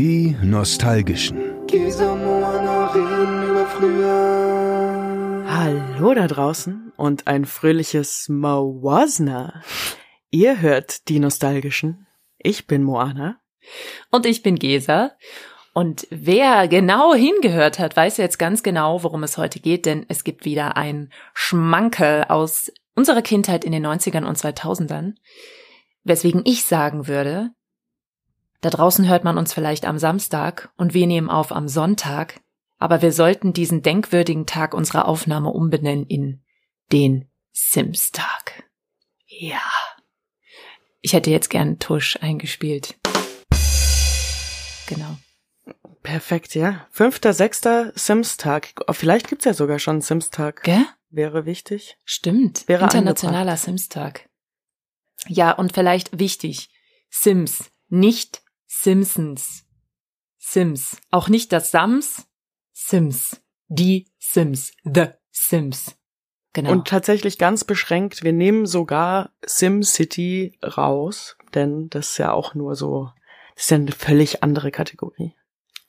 Die Nostalgischen. Hallo da draußen und ein fröhliches Mawasna. Ihr hört die Nostalgischen. Ich bin Moana. Und ich bin Gesa. Und wer genau hingehört hat, weiß jetzt ganz genau, worum es heute geht, denn es gibt wieder ein Schmankerl aus unserer Kindheit in den 90ern und 2000ern. Weswegen ich sagen würde, da draußen hört man uns vielleicht am Samstag und wir nehmen auf am Sonntag, aber wir sollten diesen denkwürdigen Tag unserer Aufnahme umbenennen in den Sims-Tag. Ja. Ich hätte jetzt gern Tusch eingespielt. Genau. Perfekt, ja. Fünfter, sechster Sims-Tag. Vielleicht gibt's ja sogar schon einen Sims-Tag. Gell? Wäre wichtig. Stimmt. Wäre Internationaler Sims-Tag. Ja, und vielleicht wichtig. Sims, nicht Simpsons. Sims. Auch nicht das Sams. Sims. Die Sims. The Sims. Genau. Und tatsächlich ganz beschränkt, wir nehmen sogar SimCity raus, denn das ist ja auch nur so, das ist ja eine völlig andere Kategorie.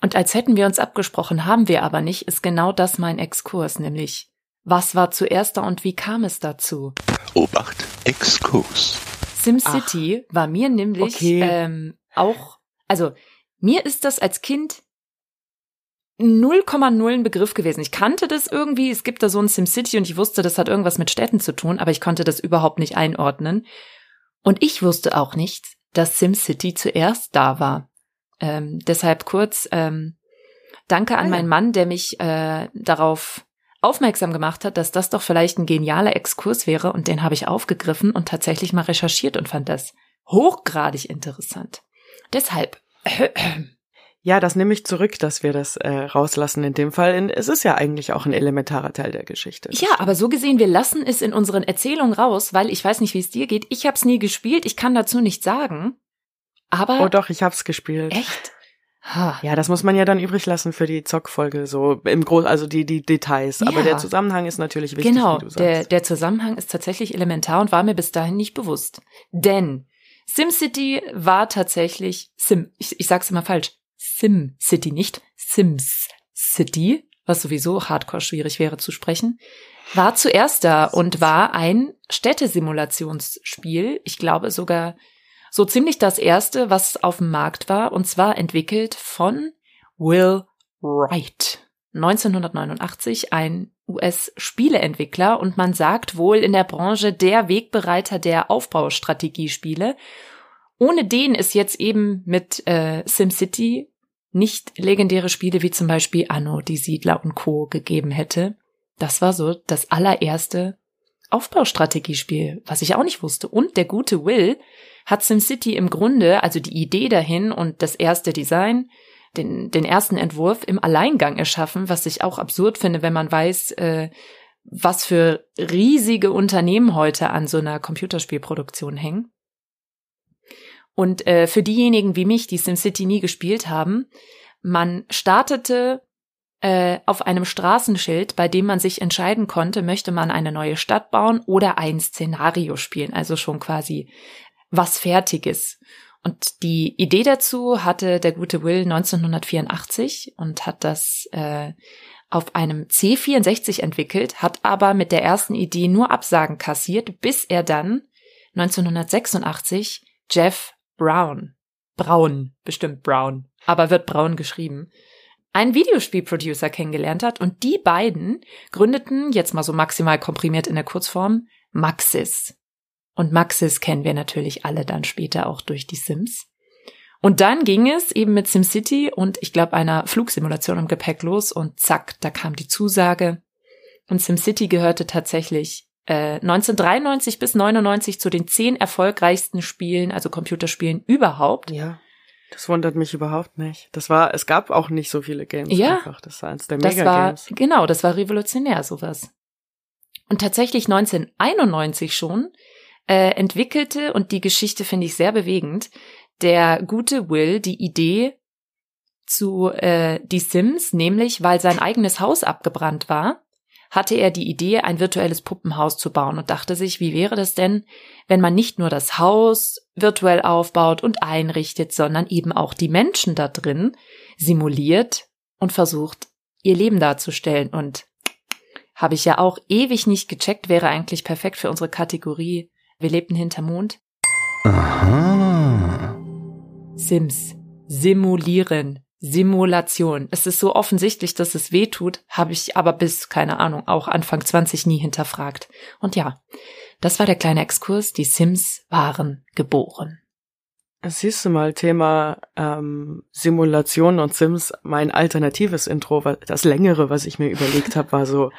Und als hätten wir uns abgesprochen, haben wir aber nicht, ist genau das mein Exkurs, nämlich was war zuerst da und wie kam es dazu? Obacht, Exkurs. SimCity war mir nämlich Okay. ähm, auch, also mir ist das als Kind 0,0 ein Begriff gewesen. Ich kannte das irgendwie, es gibt da so ein SimCity und ich wusste, das hat irgendwas mit Städten zu tun, aber ich konnte das überhaupt nicht einordnen. Und ich wusste auch nicht, dass SimCity zuerst da war. Ähm, deshalb kurz ähm, Danke an Ah ja. meinen Mann, der mich äh, darauf aufmerksam gemacht hat, dass das doch vielleicht ein genialer Exkurs wäre und den habe ich aufgegriffen und tatsächlich mal recherchiert und fand das hochgradig interessant. Deshalb, Ja, das nehme ich zurück, dass wir das äh, rauslassen in dem Fall. Es ist ja eigentlich auch ein elementarer Teil der Geschichte. ja, aber so gesehen, wir lassen es in unseren Erzählungen raus, weil ich weiß nicht, wie es dir geht. Ich habe es nie gespielt, ich kann dazu nichts sagen. Aber Oh doch, ich hab's gespielt. echt? Ha. Ja, das muss man ja dann übrig lassen für die Zockfolge, so im Groß, also die, die Details. Aber Ja. der Zusammenhang ist natürlich wichtig, Genau, wie du sagst. der, der Zusammenhang ist tatsächlich elementar und war mir bis dahin nicht bewusst. Denn SimCity war tatsächlich Sim, ich, ich sag's immer falsch, SimCity, nicht Sims City, was sowieso hardcore schwierig wäre zu sprechen, war zuerst da und war ein Städtesimulationsspiel. Ich glaube sogar so ziemlich das erste, was auf dem Markt war, und zwar entwickelt von Will Wright. 1989 ein US-Spieleentwickler und man sagt wohl in der Branche der Wegbereiter der Aufbaustrategiespiele. Ohne den es jetzt eben mit äh, SimCity nicht legendäre Spiele wie zum Beispiel Anno, die Siedler und Co. gegeben hätte. Das war so das allererste Aufbaustrategiespiel, was ich auch nicht wusste. Und der gute Will hat SimCity im Grunde, also die Idee dahin und das erste Design, den, den ersten Entwurf im Alleingang erschaffen, was ich auch absurd finde, wenn man weiß, äh, was für riesige Unternehmen heute an so einer Computerspielproduktion hängen. Und äh, für diejenigen wie mich, die SimCity nie gespielt haben, man startete äh, auf einem Straßenschild, bei dem man sich entscheiden konnte, möchte man eine neue Stadt bauen oder ein Szenario spielen, also schon quasi was Fertiges. Und die Idee dazu hatte der gute Will 1984 und hat das äh, auf einem C64 entwickelt, hat aber mit der ersten Idee nur Absagen kassiert, bis er dann 1986 Jeff Brown, Braun, bestimmt Brown, aber wird Braun geschrieben, einen Videospielproducer kennengelernt hat und die beiden gründeten, jetzt mal so maximal komprimiert in der Kurzform, Maxis. Und Maxis kennen wir natürlich alle dann später auch durch die Sims. Und dann ging es eben mit SimCity und ich glaube einer Flugsimulation im Gepäck los und zack, da kam die Zusage. Und SimCity gehörte tatsächlich äh, 1993 bis 99 zu den zehn erfolgreichsten Spielen, also Computerspielen überhaupt. Ja. Das wundert mich überhaupt nicht. Das war, es gab auch nicht so viele Games Ja. einfach. Das war eins der Das war, genau, das war revolutionär, sowas. Und tatsächlich 1991 schon äh, entwickelte, und die Geschichte finde ich sehr bewegend, der gute Will die Idee zu äh, die Sims, nämlich weil sein eigenes Haus abgebrannt war, hatte er die Idee, ein virtuelles Puppenhaus zu bauen und dachte sich, wie wäre das denn, wenn man nicht nur das Haus virtuell aufbaut und einrichtet, sondern eben auch die Menschen da drin simuliert und versucht, ihr Leben darzustellen. Und habe ich ja auch ewig nicht gecheckt, wäre eigentlich perfekt für unsere Kategorie Wir lebten hinter Mond. Aha. Sims. Simulieren. Simulation. Es ist so offensichtlich, dass es weh tut, habe ich aber bis, keine Ahnung, auch Anfang 20 nie hinterfragt. Und ja, das war der kleine Exkurs. Die Sims waren geboren. Siehst du mal, Thema ähm, Simulation und Sims, mein alternatives Intro, das längere, was ich mir überlegt habe, war so,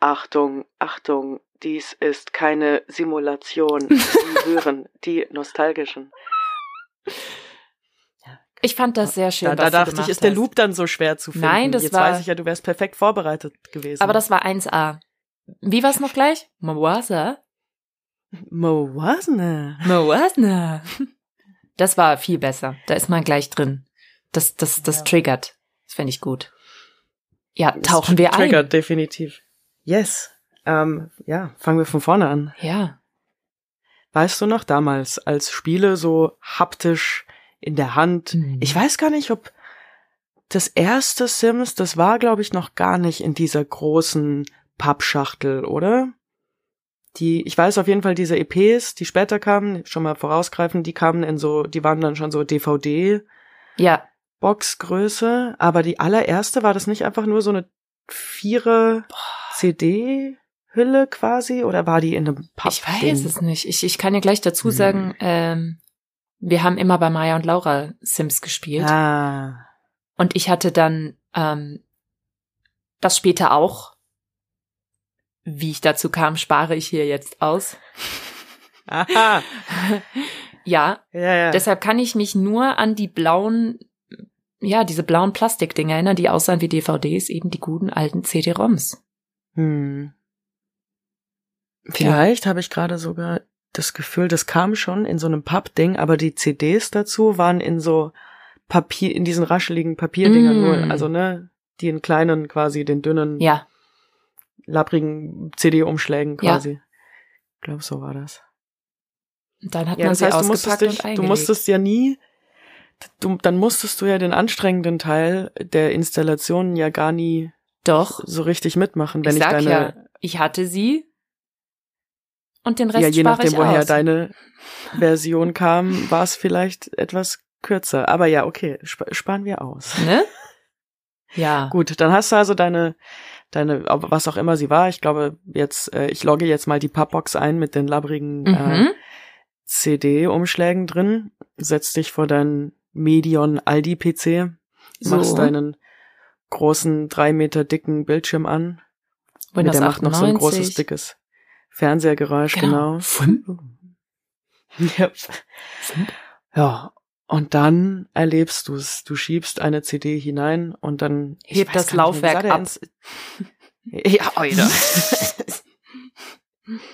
Achtung, Achtung, dies ist keine Simulation. Sie hören die nostalgischen. Ich fand das sehr schön. Da, da was du dachte ich, ist der hast. Loop dann so schwer zu finden. Nein, das Jetzt war- weiß ich ja, du wärst perfekt vorbereitet gewesen. Aber das war 1a. Wie war's noch gleich? Moasa? Moasne. Moasna. Das war viel besser. Da ist man gleich drin. Das, das, das Ja. triggert. Das fände ich gut. Ja, tauchen wir ein. Triggert, definitiv. Yes. Ähm, ja, fangen wir von vorne an. Ja. Weißt du noch damals, als Spiele so haptisch in der Hand? Hm. Ich weiß gar nicht, ob das erste Sims, das war, glaube ich, noch gar nicht in dieser großen Pappschachtel, oder? Die, ich weiß auf jeden Fall, diese EPs, die später kamen, schon mal vorausgreifen, die kamen in so, die waren dann schon so DVD Ja. Boxgröße, aber die allererste war das nicht einfach nur so eine vierer CD Hülle quasi oder war die in einem Papp? Ich weiß es nicht. Ich, ich kann dir gleich dazu Hm. sagen, ähm, wir haben immer bei Maya und Laura Sims gespielt. Ah. Und ich hatte dann ähm, das später auch. Wie ich dazu kam, spare ich hier jetzt aus. Aha. ja, Ja, ja. deshalb kann ich mich nur an die blauen, ja, diese blauen Plastikdinger erinnern, die aussahen wie DVDs, eben die guten alten CD-ROMs. Hm. Vielleicht habe ich gerade sogar das Gefühl, das kam schon in so einem Pappding, aber die CDs dazu waren in so Papier, in diesen rascheligen Papierdingern Mm. nur, also ne, die in kleinen quasi, den dünnen, Ja, labbrigen CD-Umschlägen Ja. quasi. Ich glaube, so war das. und dann hat Ja, man das sie heißt, du musstest, dich, du musstest ja nie, du, dann musstest du ja den anstrengenden Teil der Installation ja gar nie Doch, so richtig mitmachen, wenn ich ich, deine, ja, ich hatte sie und den Rest ja, je nachdem, woher aus. deine Version kam, war es vielleicht etwas kürzer. Aber ja, okay, sp sparen wir aus. Ne? Ja. Gut, dann hast du also deine, deine, was auch immer sie war. Ich glaube, jetzt, äh, ich logge jetzt mal die Pappbox ein mit den labbrigen äh, Mhm. CD-Umschlägen drin, setzt dich vor deinen Medion Aldi-PC, machst So. deinen großen, drei Meter dicken Bildschirm an. Windows der macht noch so ein 98. großes, dickes Fernsehgeräusch, genau. Ja. ja, und dann erlebst du es. Du schiebst eine CD hinein und dann ich Hebt das Laufwerk ab. ins- Ja, Alter.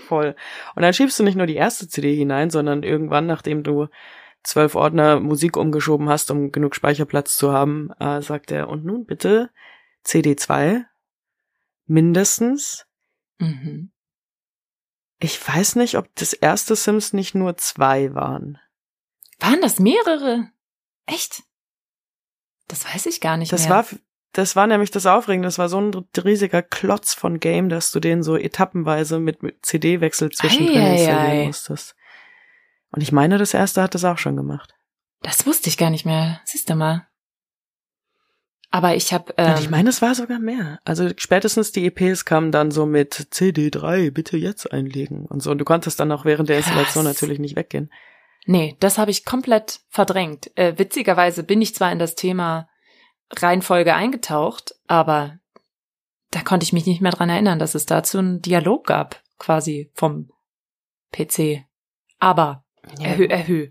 Voll. Und dann schiebst du nicht nur die erste CD hinein, sondern irgendwann, nachdem du zwölf Ordner Musik umgeschoben hast, um genug Speicherplatz zu haben, äh, sagt er, und nun bitte CD2 mindestens. Mhm. Ich weiß nicht, ob das erste Sims nicht nur zwei waren. Waren das mehrere? Echt? Das weiß ich gar nicht Das mehr. war, das war nämlich das Aufregende. Das war so ein riesiger Klotz von Game, dass du den so etappenweise mit, mit CD-Wechsel zwischendrin installieren musstest. Und ich meine, das erste hat das auch schon gemacht. Das wusste ich gar nicht mehr. Siehst du mal. Aber ich habe. Ähm, ich meine, es war sogar mehr. Also spätestens die EPs kamen dann so mit CD3, bitte jetzt einlegen und so. Und du konntest dann auch während der Installation Krass. natürlich nicht weggehen. Nee, das habe ich komplett verdrängt. Äh, witzigerweise bin ich zwar in das Thema Reihenfolge eingetaucht, aber da konnte ich mich nicht mehr dran erinnern, dass es dazu einen Dialog gab, quasi vom PC. Aber erhö, erhö.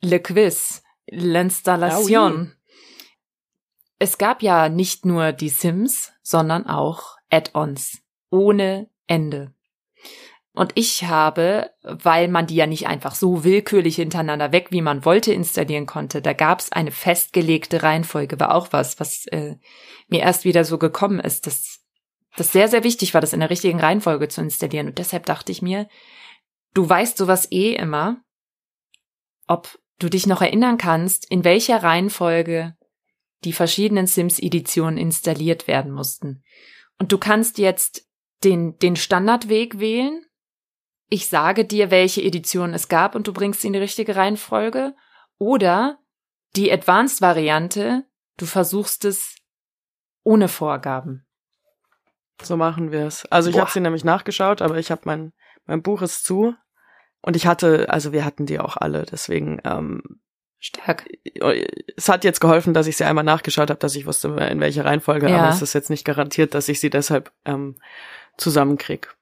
Le Quiz, l'installation. Es gab ja nicht nur die Sims, sondern auch Add-ons. Ohne Ende. Und ich habe, weil man die ja nicht einfach so willkürlich hintereinander weg, wie man wollte, installieren konnte, da gab es eine festgelegte Reihenfolge, war auch was, was äh, mir erst wieder so gekommen ist, dass das sehr, sehr wichtig war, das in der richtigen Reihenfolge zu installieren. Und deshalb dachte ich mir, du weißt sowas eh immer, ob du dich noch erinnern kannst, in welcher Reihenfolge die verschiedenen Sims-Editionen installiert werden mussten. Und du kannst jetzt den, den Standardweg wählen. Ich sage dir, welche Edition es gab und du bringst sie in die richtige Reihenfolge. Oder die Advanced-Variante, du versuchst es ohne Vorgaben. So machen wir es. Also ich habe sie nämlich nachgeschaut, aber ich habe mein mein Buch ist zu und ich hatte, also wir hatten die auch alle, deswegen ähm, stark. Es hat jetzt geholfen, dass ich sie einmal nachgeschaut habe, dass ich wusste, in welcher Reihenfolge, Ja. aber es ist jetzt nicht garantiert, dass ich sie deshalb ähm, zusammenkrieg.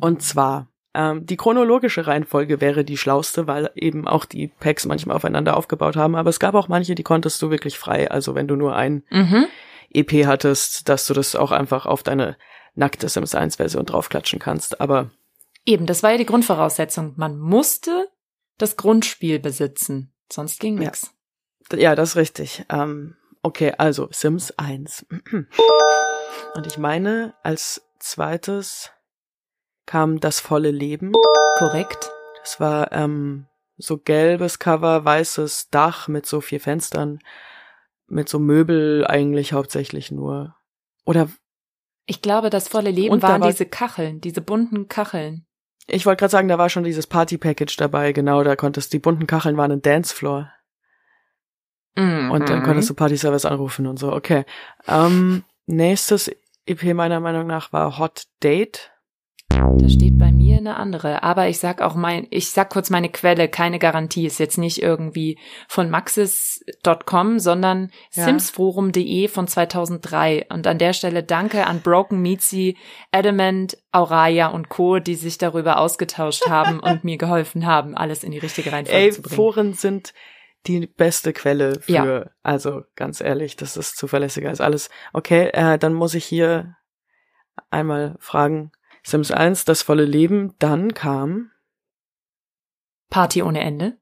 Und zwar ähm, die chronologische Reihenfolge wäre die schlauste, weil eben auch die Packs manchmal aufeinander aufgebaut haben. Aber es gab auch manche, die konntest du wirklich frei. Also wenn du nur ein Mhm. EP hattest, dass du das auch einfach auf deine nackte Sims 1 Version draufklatschen kannst. Aber Eben, das war ja die Grundvoraussetzung. Man musste das Grundspiel besitzen, sonst ging Ja. nix. ja, das ist richtig. Ähm, okay, also Sims 1. Und ich meine, als zweites kam das volle Leben. Korrekt. Das war ähm, so gelbes Cover, weißes Dach mit so vier Fenstern, mit so Möbel eigentlich hauptsächlich nur. Oder Ich glaube, das volle Leben Und waren war- diese Kacheln, diese bunten Kacheln. ich wollte gerade sagen, da war schon dieses Party-Package dabei, genau, da konntest, die bunten Kacheln waren ein Dancefloor. Mhm. Und dann konntest du Party-Service anrufen und so, okay. Ähm, nächstes EP meiner Meinung nach war Hot Date. Da steht bei mir eine andere. Aber ich sag auch mein, ich sag kurz meine Quelle, keine Garantie. Ist jetzt nicht irgendwie von maxis.com, sondern Ja. simsforum.de von 2003. Und an der Stelle danke an Broken Meatsy, Adamant, Auraya und Co., die sich darüber ausgetauscht haben und mir geholfen haben, alles in die richtige Reihenfolge Ey, zu bringen. Foren sind die beste Quelle für, Ja. also ganz ehrlich, das ist zuverlässiger als alles. Okay, äh, dann muss ich hier einmal fragen, Sims 1, das volle Leben, dann kam, Party ohne Ende.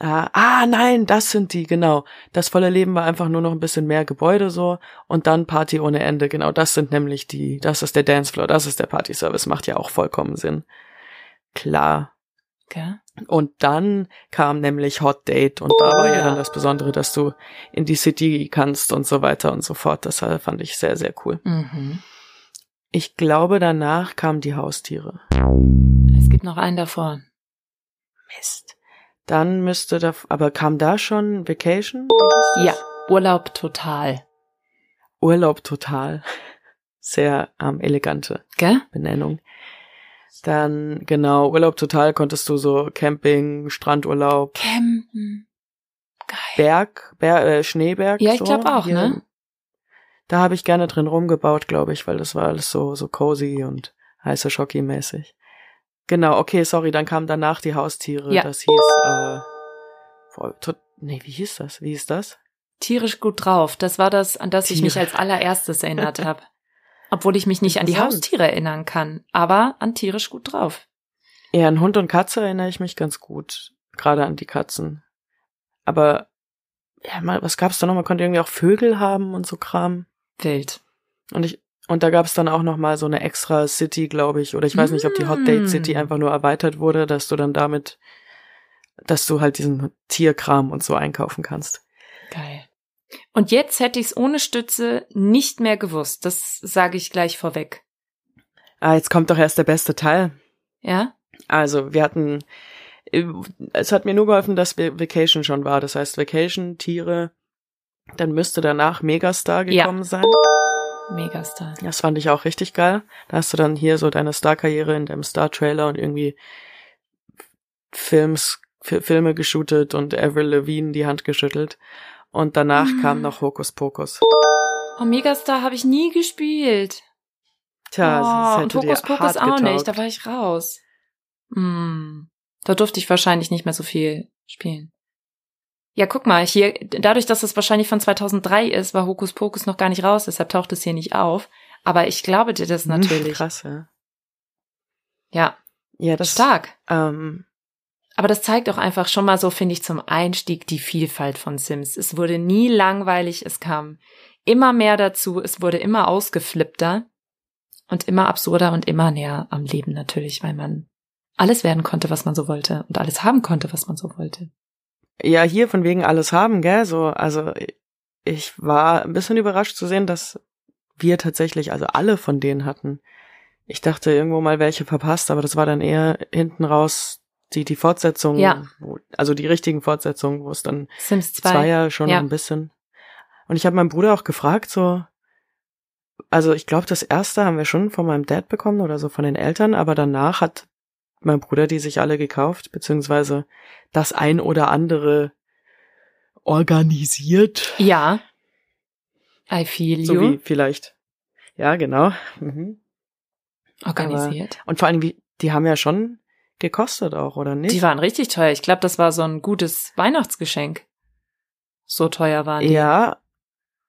ah, ah, nein, das sind die, genau. Das volle Leben war einfach nur noch ein bisschen mehr Gebäude so und dann Party ohne Ende, genau, das sind nämlich die, das ist der Dancefloor, das ist der Party-Service, macht ja auch vollkommen Sinn. Klar. Gell? Und dann kam nämlich Hot Date und da war ja ja. dann das Besondere, dass du in die City kannst und so weiter und so fort. Das äh, fand ich sehr, sehr cool. Mhm. Ich glaube, danach kamen die Haustiere. Es gibt noch einen davor. Mist. Dann müsste da, aber kam da schon Vacation? Ja, Urlaub total. Urlaub total. Sehr ähm, elegante Gell? Benennung. Dann, genau, Urlaub total konntest du so Camping, Strandurlaub, Campen. Geil. Berg, Ber äh, Schneeberg. Ja, ich so. glaub auch, Hier- ne? Da habe ich gerne drin rumgebaut, glaube ich, weil das war alles so so cozy und heiße Schocki mäßig. Genau, okay, sorry, dann kamen danach die Haustiere. Ja. Das hieß äh, voll, tot, nee, wie hieß das? Wie hieß das? Tierisch gut drauf. Das war das, an das ich mich Tiere. als allererstes erinnert habe. Obwohl ich mich nicht an die. Haustiere erinnern kann, aber an tierisch gut drauf. Eher an Hund und Katze erinnere ich mich ganz gut, gerade an die Katzen. Aber ja, mal, was gab's da noch? Man konnte irgendwie auch Vögel haben und so Kram. Wild. Und ich und da gab es dann auch noch mal so eine extra City, glaube ich, oder ich weiß nicht, ob die Hot Date Mm. City einfach nur erweitert wurde, dass du dann damit, dass du halt diesen Tierkram und so einkaufen kannst. Geil. Und jetzt hätte ich es ohne Stütze nicht mehr gewusst. Das sage ich gleich vorweg. Ah, jetzt kommt doch erst der beste Teil. Ja? Also wir hatten, äh, es hat mir nur geholfen, dass Va- Vacation schon war. Das heißt Vacation, Tiere, dann müsste danach Megastar Ja. gekommen sein. Megastar. Das fand ich auch richtig geil. Da hast du dann hier so deine Star-Karriere in deinem Star-Trailer und irgendwie Films, Fi- Filme geshootet und Avril Lavigne die Hand geschüttelt. Und danach Mhm. kam noch Hokus Pokus. Oh, Megastar habe ich nie gespielt. Tja, oh, und Hokus Pokus auch nicht. getaugt. Da war ich raus. Hm. Da durfte ich wahrscheinlich nicht mehr so viel spielen. Ja, guck mal, hier, dadurch, dass es wahrscheinlich von 2003 ist, war Hokus Pokus noch gar nicht raus, deshalb taucht es hier nicht auf. Aber ich glaube dir das Hm, natürlich. Krass, ja. Ja, Ja, das stark. Ähm, Aber das zeigt auch einfach schon mal so, finde ich, zum Einstieg die Vielfalt von Sims. Es wurde nie langweilig, es kam immer mehr dazu, es wurde immer ausgeflippter und immer absurder und immer näher am Leben natürlich, weil man alles werden konnte, was man so wollte und alles haben konnte, was man so wollte. Ja, hier von wegen alles haben, gell? So, also ich war ein bisschen überrascht zu sehen, dass wir tatsächlich, also alle von denen hatten. Ich dachte irgendwo mal welche verpasst, aber das war dann eher hinten raus die, die Fortsetzung, Ja. wo, also die richtigen Fortsetzungen, wo es dann Sims 2. Zweier schon ja. ein bisschen. Und ich habe meinen Bruder auch gefragt, so, also ich glaube, das erste haben wir schon von meinem Dad bekommen oder so von den Eltern, aber danach hat mein Bruder die sich alle gekauft, beziehungsweise das ein oder andere organisiert. Ja. I feel you. So wie vielleicht. Ja, genau. Mhm. Organisiert. Und vor allem, wie, die haben ja schon gekostet auch, oder nicht? Die waren richtig teuer. Ich glaube, das war so ein gutes Weihnachtsgeschenk. So teuer waren die. Ja,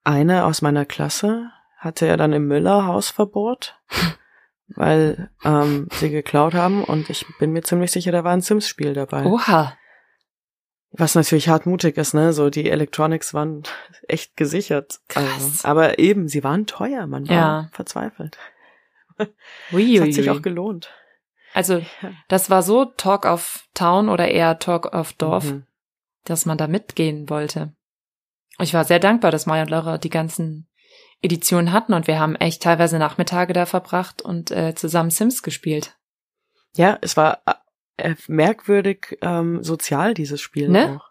eine aus meiner Klasse hatte ja dann im Müller Hausverbot, weil ähm, sie geklaut haben und ich bin mir ziemlich sicher, da war ein Sims-Spiel dabei. Oha. Was natürlich hartmutig ist, ne? So die Electronics waren echt gesichert. Krass. Also, aber eben, sie waren teuer, man war Ja. verzweifelt. Ui, Das hat sich auch gelohnt. Also, das war so Talk of Town oder eher Talk of Dorf, Mhm. dass man da mitgehen wollte. Ich war sehr dankbar, dass Maya und Laura die ganzen Editionen hatten und wir haben echt teilweise Nachmittage da verbracht und äh, zusammen Sims gespielt. Ja, es war äh, merkwürdig ähm, sozial, dieses Spiel Ne? auch.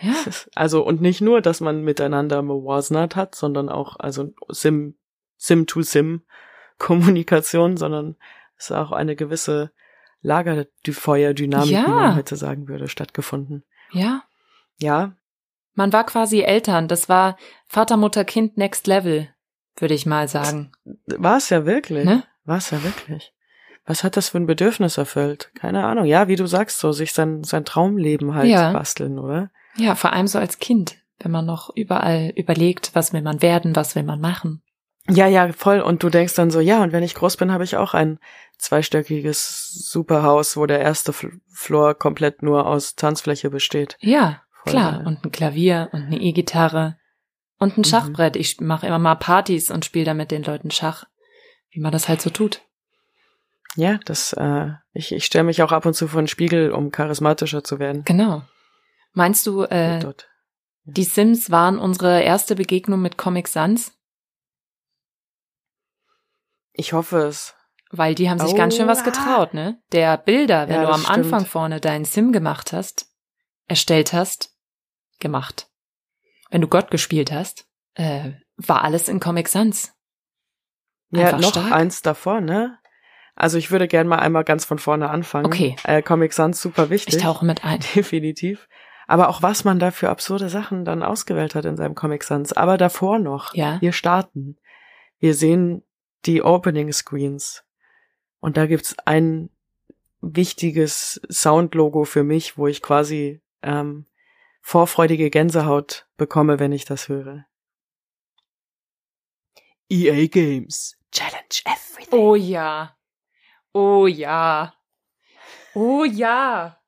Ja. Also, und nicht nur, dass man miteinander Mawasnat hat, sondern auch, also Sim, Sim-to-Sim-Kommunikation, sondern es ist auch eine gewisse Lagerfeuer-Dynamik, Ja. wie man heute sagen würde, stattgefunden. Ja. Ja, Man war quasi Eltern. Das war Vater, Mutter, Kind Next Level, würde ich mal sagen. war es ja wirklich. Ne? War es ja wirklich. Was hat das für ein Bedürfnis erfüllt? Keine Ahnung. Ja, wie du sagst, so sich sein, sein Traumleben halt Ja. basteln, oder? Ja, vor allem so als Kind, wenn man noch überall überlegt, was will man werden, was will man machen. Ja, ja, voll. Und du denkst dann so, ja, und wenn ich groß bin, habe ich auch ein zweistöckiges Superhaus, wo der erste Fl Floor komplett nur aus Tanzfläche besteht. Ja, Voll klar. Und ein Klavier und eine E-Gitarre und ein Mhm. Schachbrett. Ich mache immer mal Partys und spiele da mit den Leuten Schach, wie man das halt so tut. Ja, das, äh, ich, ich stelle mich auch ab und zu vor den Spiegel, um charismatischer zu werden. Genau. Meinst du, äh, Dort. die Sims waren unsere erste Begegnung mit Comic Sans? Ich hoffe es. Weil die haben sich ganz schön was Oha. getraut, ne? Der Bilder, wenn Ja, du am stimmt. Anfang vorne deinen Sim gemacht hast, erstellt hast, gemacht. Wenn du Gott gespielt hast, äh, war alles in Comic Sans. Ja, Einfach noch stark. eins davor, ne? Also ich würde gern mal einmal ganz von vorne anfangen. Okay. Äh, Comic Sans super wichtig. Ich tauche mit ein. Definitiv. Aber auch was man da für absurde Sachen dann ausgewählt hat in seinem Comic Sans. Aber davor noch. Ja. Wir starten. Wir sehen die Opening Screens. Und da gibt's ein wichtiges Soundlogo für mich, wo ich quasi ähm, vorfreudige Gänsehaut bekomme, wenn ich das höre. EA Games. Challenge everything. Oh ja. Oh ja. Oh ja.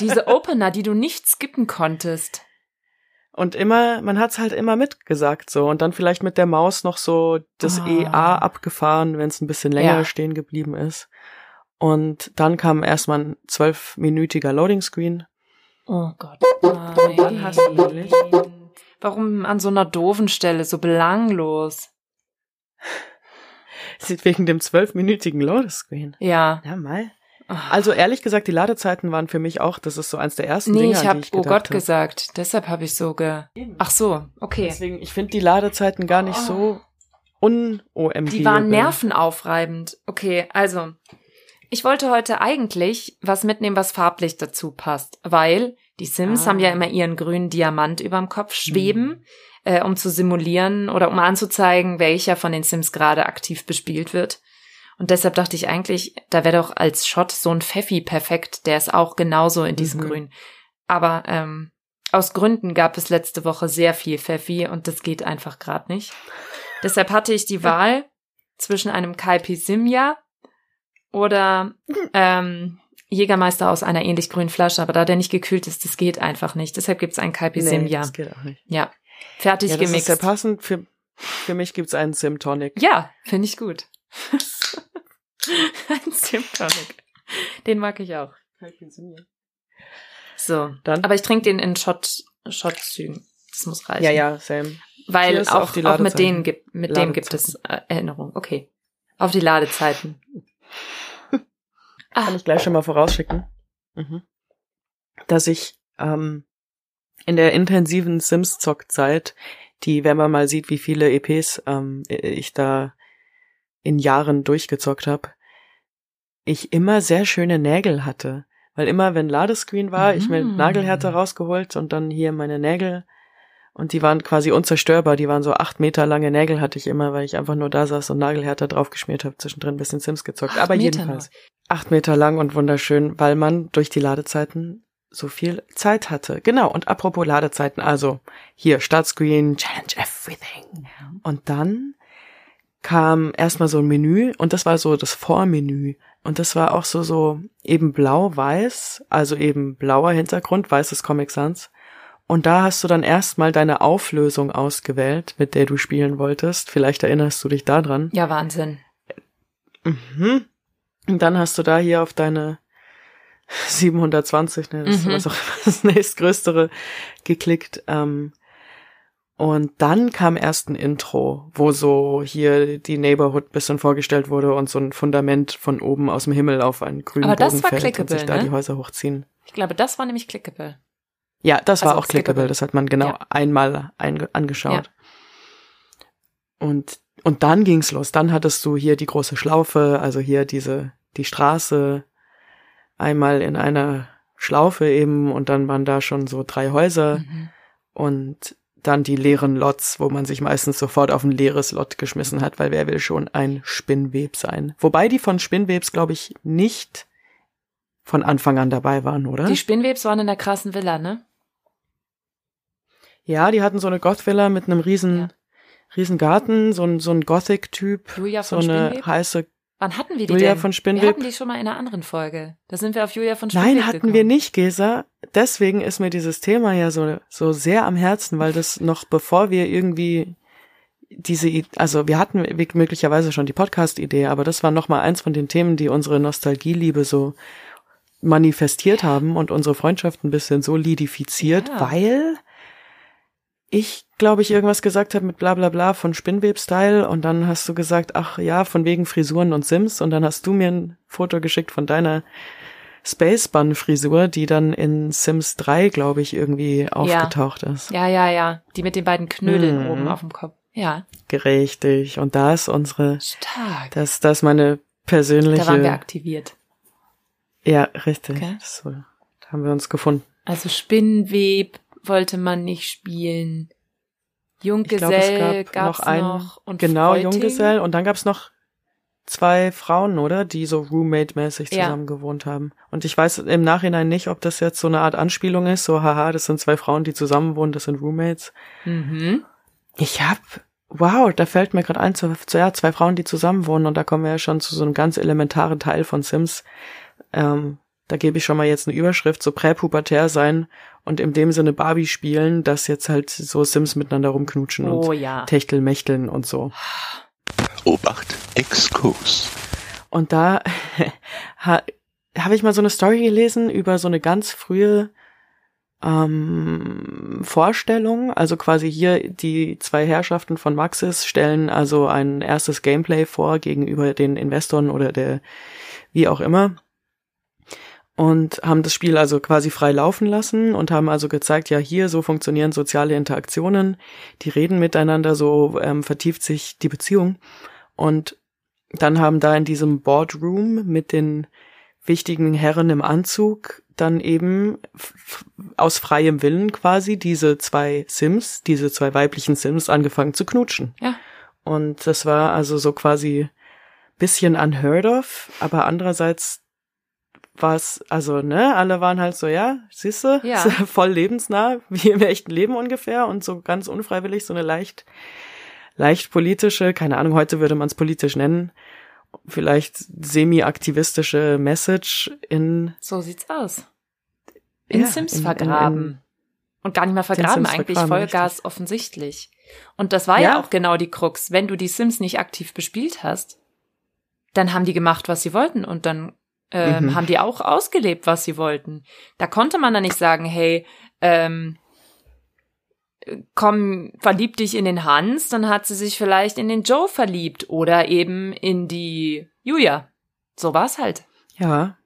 Diese Opener, die du nicht skippen konntest. Und immer, man hat's halt immer mitgesagt so und dann vielleicht mit der Maus noch so das Ah. EA abgefahren, wenn es ein bisschen länger Ja. stehen geblieben ist. Und dann kam erstmal ein zwölfminütiger Loading Screen. Oh Gott. Dann hast du nämlich- Warum an so einer doofen Stelle, so belanglos? Wegen dem zwölfminütigen Loading Screen. Ja. Ja, mal. Also ehrlich gesagt, die Ladezeiten waren für mich auch, das ist so eins der ersten nee, Dinge, ich an habe die ich oh gedacht Gott hab. gesagt. Deshalb habe ich so ge. Ach so, okay. Deswegen, ich finde die Ladezeiten gar nicht so un-OMG. Die waren nervenaufreibend. Okay, also ich wollte heute eigentlich was mitnehmen, was farblich dazu passt, weil die Sims Ah. haben ja immer ihren grünen Diamant überm Kopf schweben, Mhm. äh, um zu simulieren oder um anzuzeigen, welcher von den Sims gerade aktiv bespielt wird. Und deshalb dachte ich eigentlich, da wäre doch als Shot so ein Pfeffi perfekt, der ist auch genauso in diesem Mhm. Grün. Aber ähm, aus Gründen gab es letzte Woche sehr viel Pfeffi und das geht einfach gerade nicht. Deshalb hatte ich die Wahl zwischen einem Kaipi Simja oder ähm, Jägermeister aus einer ähnlich grünen Flasche, aber da der nicht gekühlt ist, das geht einfach nicht. Deshalb gibt's einen Kaipi nee, Simja. das geht auch nicht. Ja. Fertig Ja, das ist gemixt. sehr passend. Für, für mich gibt's einen Sim Tonic. Ja, finde ich gut. Ein Simtonic. Den mag ich auch. So. Dann? Aber ich trinke den in Shot, Shotzügen. Das muss reichen. Ja, ja, same. Weil ist auch, die auch mit denen gibt, mit dem gibt es äh, Erinnerung. Okay. Auf die Ladezeiten. Kann ich gleich schon mal vorausschicken, mhm. dass ich ähm, in der intensiven Sims-Zock-Zeit, die, wenn man mal sieht, wie viele EPs ähm, ich da in Jahren durchgezockt habe, ich immer sehr schöne Nägel hatte. Weil immer, wenn Ladescreen war, ich mir Mm. Nagelhärte rausgeholt und dann hier meine Nägel und die waren quasi unzerstörbar. Die waren so acht Meter lange Nägel hatte ich immer, weil ich einfach nur da saß und Nagelhärte draufgeschmiert habe, zwischendrin ein bisschen Sims gezockt. Acht Aber Meter jedenfalls. Acht Meter lang und wunderschön, weil man durch die Ladezeiten so viel Zeit hatte. Genau, und apropos Ladezeiten, also hier Startscreen, Challenge Everything. Und dann kam erstmal so ein Menü und das war so das Vormenü. Und das war auch so, so eben blau-weiß, also eben blauer Hintergrund, weißes Comic Sans. Und da hast du dann erstmal deine Auflösung ausgewählt, mit der du spielen wolltest. Vielleicht erinnerst du dich daran. Ja, Wahnsinn. Mhm. Und dann hast du da hier auf deine 720, ne, das Mhm. ist auch das nächstgrößere geklickt. Ähm, und dann kam erst ein Intro, wo so hier die Neighborhood bisschen vorgestellt wurde und so ein Fundament von oben aus dem Himmel auf einen grünen Aber das Boden war fällt und clickable, sich da ne? die Häuser hochziehen. Ich glaube, das war nämlich clickable. Ja, das war Also auch clickable. clickable. Das hat man genau Ja. einmal angeschaut. Und, und dann ging's los. Dann hattest du hier die große Schlaufe, also hier diese, die Straße einmal in einer Schlaufe eben und dann waren da schon so drei Häuser Mhm. und dann die leeren Lots, wo man sich meistens sofort auf ein leeres Lot geschmissen hat, weil wer will schon ein Spinnweb sein. Wobei die von Spinnwebs, glaube ich, nicht von Anfang an dabei waren, oder? Die Spinnwebs waren in der krassen Villa, ne? Ja, die hatten so eine Goth-Villa mit einem riesen, Ja. riesen Garten, so ein, so ein Gothic-Typ, Julia so von eine Spinnweb? heiße. Wann hatten wir die Julia denn? von Wir Spinnweb. hatten die schon mal in einer anderen Folge. Da sind wir auf Julia von Spinnweb Nein, hatten gekommen. wir nicht, Gesa. Deswegen ist mir dieses Thema ja so, so sehr am Herzen, weil das noch bevor wir irgendwie diese, also wir hatten möglicherweise schon die Podcast-Idee, aber das war noch mal eins von den Themen, die unsere Nostalgieliebe so manifestiert haben und unsere Freundschaft ein bisschen solidifiziert, Ja. weil ich, glaube ich, irgendwas gesagt habe mit bla bla bla von Spinnweb-Style und dann hast du gesagt, ach ja, von wegen Frisuren und Sims und dann hast du mir ein Foto geschickt von deiner Space-Bun-Frisur, die dann in Sims 3, glaube ich, irgendwie aufgetaucht ist. Ja, ja, ja. Die mit den beiden Knödeln Mhm. oben auf dem Kopf. Ja. Richtig. Und da ist unsere, Stark. das, das ist meine persönliche. Da waren wir aktiviert. ja, richtig. Okay. So, da haben wir uns gefunden. Also Spinnweb wollte man nicht spielen. Junggesell es gab gab's noch einen, noch. Und genau, Freuting. Junggesell. Und dann gab's noch zwei Frauen, oder? Die so Roommate-mäßig Ja. zusammen gewohnt haben. Und ich weiß im Nachhinein nicht, ob das jetzt so eine Art Anspielung ist, so, haha, das sind zwei Frauen, die zusammen wohnen, das sind Roommates. Mhm. Ich hab, wow, da fällt mir gerade ein, zu, zu, ja, zwei Frauen, die zusammen wohnen und da kommen wir ja schon zu so einem ganz elementaren Teil von Sims. Ähm, da gebe ich schon mal jetzt eine Überschrift, so präpubertär sein und in dem Sinne Barbie spielen, dass jetzt halt so Sims miteinander rumknutschen Oh und ja. Techtelmächteln und so. Obacht, Exkurs. Und da ha, habe ich mal so eine Story gelesen über so eine ganz frühe ähm, Vorstellung. Also quasi hier die zwei Herrschaften von Maxis stellen also ein erstes Gameplay vor gegenüber den Investoren oder der wie auch immer. Und haben das Spiel also quasi frei laufen lassen und haben also gezeigt, ja, hier so funktionieren soziale Interaktionen, die reden miteinander, so ähm, vertieft sich die Beziehung. Und dann haben da in diesem Boardroom mit den wichtigen Herren im Anzug dann eben aus freiem Willen quasi diese zwei Sims, diese zwei weiblichen Sims angefangen zu knutschen. Ja. Und das war also so quasi bisschen unheard of, aber andererseits war es, also, ne, alle waren halt so, ja, siehste, Ja. voll lebensnah, wie im echten Leben ungefähr und so ganz unfreiwillig so eine leicht, leicht politische, keine Ahnung, heute würde man es politisch nennen, vielleicht semi-aktivistische Message in So sieht's aus. In Ja, Sims in- in- vergraben. in- Und gar nicht mal vergraben, eigentlich vergraben, Vollgas richtig. offensichtlich. Und das war ja. Ja. auch genau die Krux. Wenn du die Sims nicht aktiv bespielt hast, dann haben die gemacht, was sie wollten und dann ähm, Mhm. haben die auch ausgelebt, was sie wollten. Da konnte man dann nicht sagen, hey, ähm, komm, verlieb dich in den Hans, dann hat sie sich vielleicht in den Joe verliebt oder eben in die Julia. So war's halt. Ja.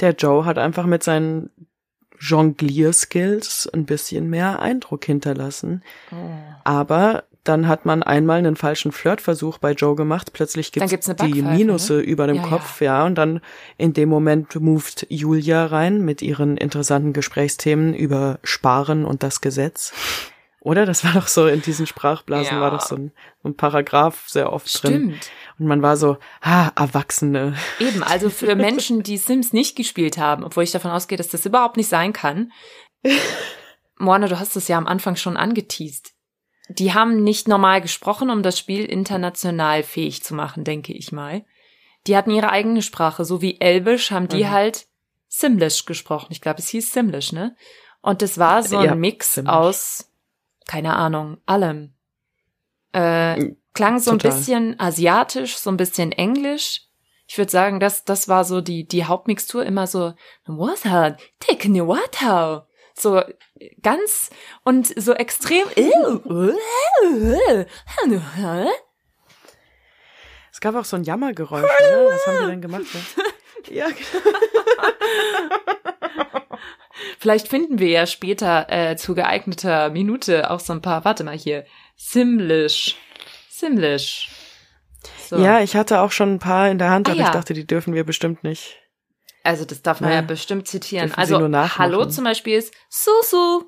Der Joe hat einfach mit seinen Jonglier-Skills ein bisschen mehr Eindruck hinterlassen. Aber dann hat man einmal einen falschen Flirtversuch bei Joe gemacht. Plötzlich gibt's gibt's die Minusse ne? über dem Ja, Kopf, ja. Und dann in dem Moment moved Julia rein mit ihren interessanten Gesprächsthemen über Sparen und das Gesetz. Oder? Das war doch so, in diesen Sprachblasen Ja. war doch so ein, so ein Paragraph sehr oft drin. Stimmt. Und man war so, ah, Erwachsene. Eben, also für Menschen, die Sims nicht gespielt haben, obwohl ich davon ausgehe, dass das überhaupt nicht sein kann. Moana, du hast es ja am Anfang schon angeteased. Die haben nicht normal gesprochen, um das Spiel international fähig zu machen, denke ich mal. Die hatten ihre eigene Sprache, so wie Elbisch haben die Mhm. halt Simlish gesprochen. Ich glaube, es hieß Simlish, ne? Und das war so ein Ja, Mix Simlish. aus, keine Ahnung, allem. Äh, klang so ein Total. bisschen asiatisch, so ein bisschen englisch. Ich würde sagen, das, das war so die, die Hauptmixtur immer so, Water, take a water. So ganz und so extrem. Es gab auch so ein Jammergeräusch, ne? Was haben die denn gemacht? So? Ja, Vielleicht finden wir ja später äh, zu geeigneter Minute auch so ein paar, warte mal hier, Simlish. Simlish. So. ja, ich hatte auch schon ein paar in der Hand, Ah, aber ja. ich dachte, die dürfen wir bestimmt nicht. Also das darf man Ja. ja bestimmt zitieren. Dürfen Also. Hallo zum Beispiel ist Susu.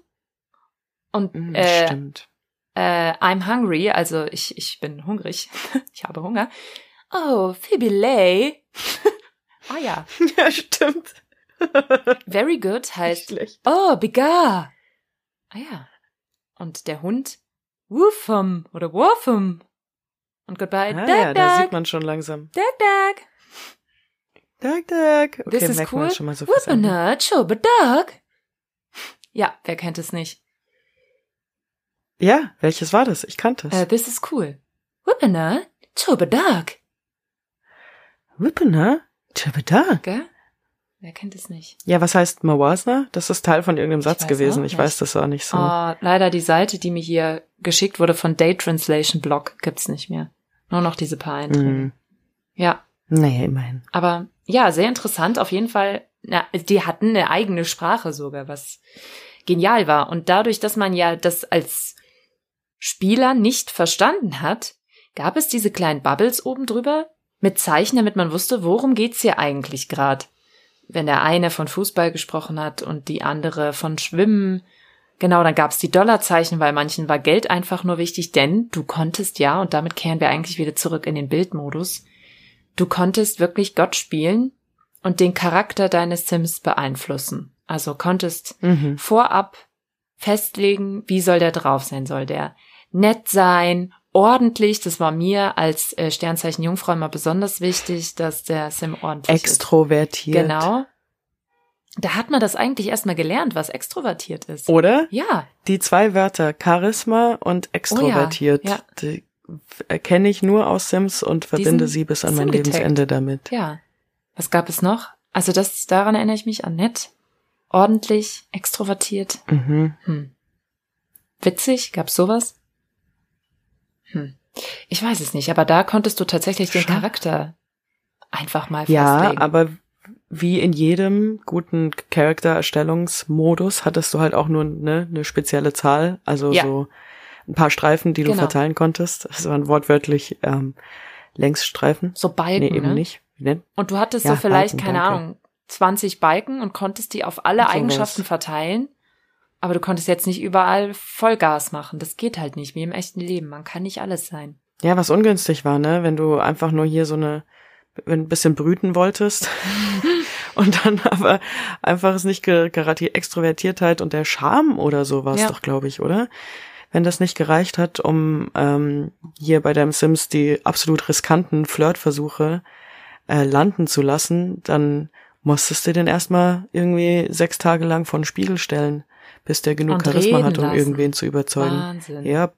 Und Hm, äh, Stimmt. äh, I'm hungry, also ich, ich bin hungrig. ich habe Hunger. Oh, Fibile. ah ja. Ja, stimmt. Very good heißt. Oh, Bigar. Ah ja. Und der Hund Woofum oder Woofum. Und goodbye. Ah, Dag, ja, da dag, sieht man schon langsam. dag, dag. Tag, Tag. Okay, ist merkt cool. schon mal so. Sachen. Whoopana, Chobadag. Ja, wer kennt es nicht? Ja, welches war das? Ich kannte es. Äh, this is cool. Whoopana, Chobadag. Whippener? Tschabada. Gell? Wer kennt es nicht? Ja, was heißt Mawasna? Das ist Teil von irgendeinem Satz gewesen. Ich weiß das auch nicht so. Oh, leider die Seite, die mir hier geschickt wurde von Day Translation Blog, gibt's nicht mehr. Nur noch diese paar Einträge. Hm. Ja, Naja, immerhin. aber ja, sehr interessant. Auf jeden Fall, na, die hatten eine eigene Sprache sogar, was genial war. Und dadurch, dass man ja das als Spieler nicht verstanden hat, gab es diese kleinen Bubbles oben drüber mit Zeichen, damit man wusste, worum geht's hier eigentlich gerade. Wenn der eine von Fußball gesprochen hat und die andere von Schwimmen. Genau, dann gab's die Dollarzeichen, weil manchen war Geld einfach nur wichtig, denn du konntest ja, und damit kehren wir eigentlich wieder zurück in den Bildmodus, du konntest wirklich Gott spielen und den Charakter deines Sims beeinflussen. Also konntest Mhm. vorab festlegen, wie soll der drauf sein? Soll der nett sein, ordentlich? Das war mir als äh, Sternzeichen Jungfrau immer besonders wichtig, dass der Sim ordentlich ist. Extrovertiert. Genau. Da hat man das eigentlich erstmal gelernt, was extrovertiert ist. Oder? Ja, Die zwei Wörter Charisma und extrovertiert, Oh ja. die erkenne ich nur aus Sims und verbinde sie bis an mein. Lebensende damit. ja. Was gab es noch? Also das, daran erinnere ich mich an nett, ordentlich, extrovertiert. Mhm. Hm. Witzig? Gab's sowas? Hm. Ich weiß es nicht, aber da konntest du tatsächlich den. Charakter einfach mal Ja, festlegen. aber wie in jedem guten Charaktererstellungsmodus hattest du halt auch nur ne, eine spezielle Zahl, also Ja. so ein paar Streifen, die du Genau. verteilen konntest. Das waren wortwörtlich ähm, Längsstreifen. so Balken, nee, eben ne? nicht. Und du hattest Ja, so vielleicht, Balken, keine danke. Ahnung, 20 Balken und konntest die auf alle Sowas. Eigenschaften verteilen. Aber du konntest jetzt nicht überall Vollgas machen. Das geht halt nicht, wie im echten Leben. Man kann nicht alles sein. Ja, was ungünstig war, ne? Wenn du einfach nur hier so eine, wenn ein bisschen brüten wolltest und dann aber einfach es nicht ge- gerade die Extrovertiertheit und der Charme oder so war es Ja. doch, glaube ich, oder? Wenn das nicht gereicht hat, um ähm, hier bei deinem Sims die absolut riskanten Flirtversuche äh, landen zu lassen, dann musstest du den erstmal irgendwie sechs Tage lang vor den Spiegel stellen, bis der genug Und Charisma hat, um lassen. irgendwen zu überzeugen. Wahnsinn. Ja.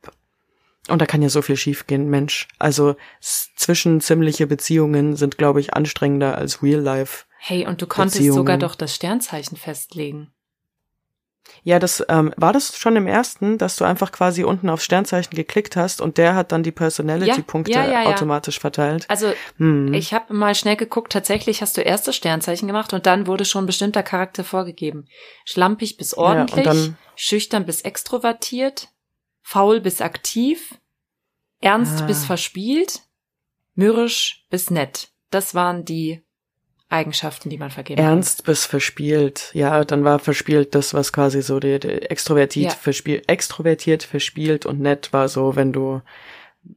Und da kann ja so viel schiefgehen, Mensch. Also zwischenziemliche Beziehungen sind, glaube ich, anstrengender als Real Life. Hey, und du konntest sogar doch das Sternzeichen festlegen. Ja, das ähm, war das schon im ersten, dass du einfach quasi unten aufs Sternzeichen geklickt hast und der hat dann die Personality-Punkte Ja, ja, ja, automatisch verteilt. Also Hm. ich habe mal schnell geguckt, tatsächlich hast du erst das Sternzeichen gemacht und dann wurde schon ein bestimmter Charakter vorgegeben. Schlampig bis ordentlich, dann- schüchtern bis extrovertiert, faul bis aktiv, ernst Ah. bis verspielt, mürrisch bis nett. Das waren die Eigenschaften, die man vergeben Ernst bis verspielt. Ja, dann war verspielt das, was quasi so der, der extrovertiert, Ja. verspielt, extrovertiert, verspielt und nett war so, wenn du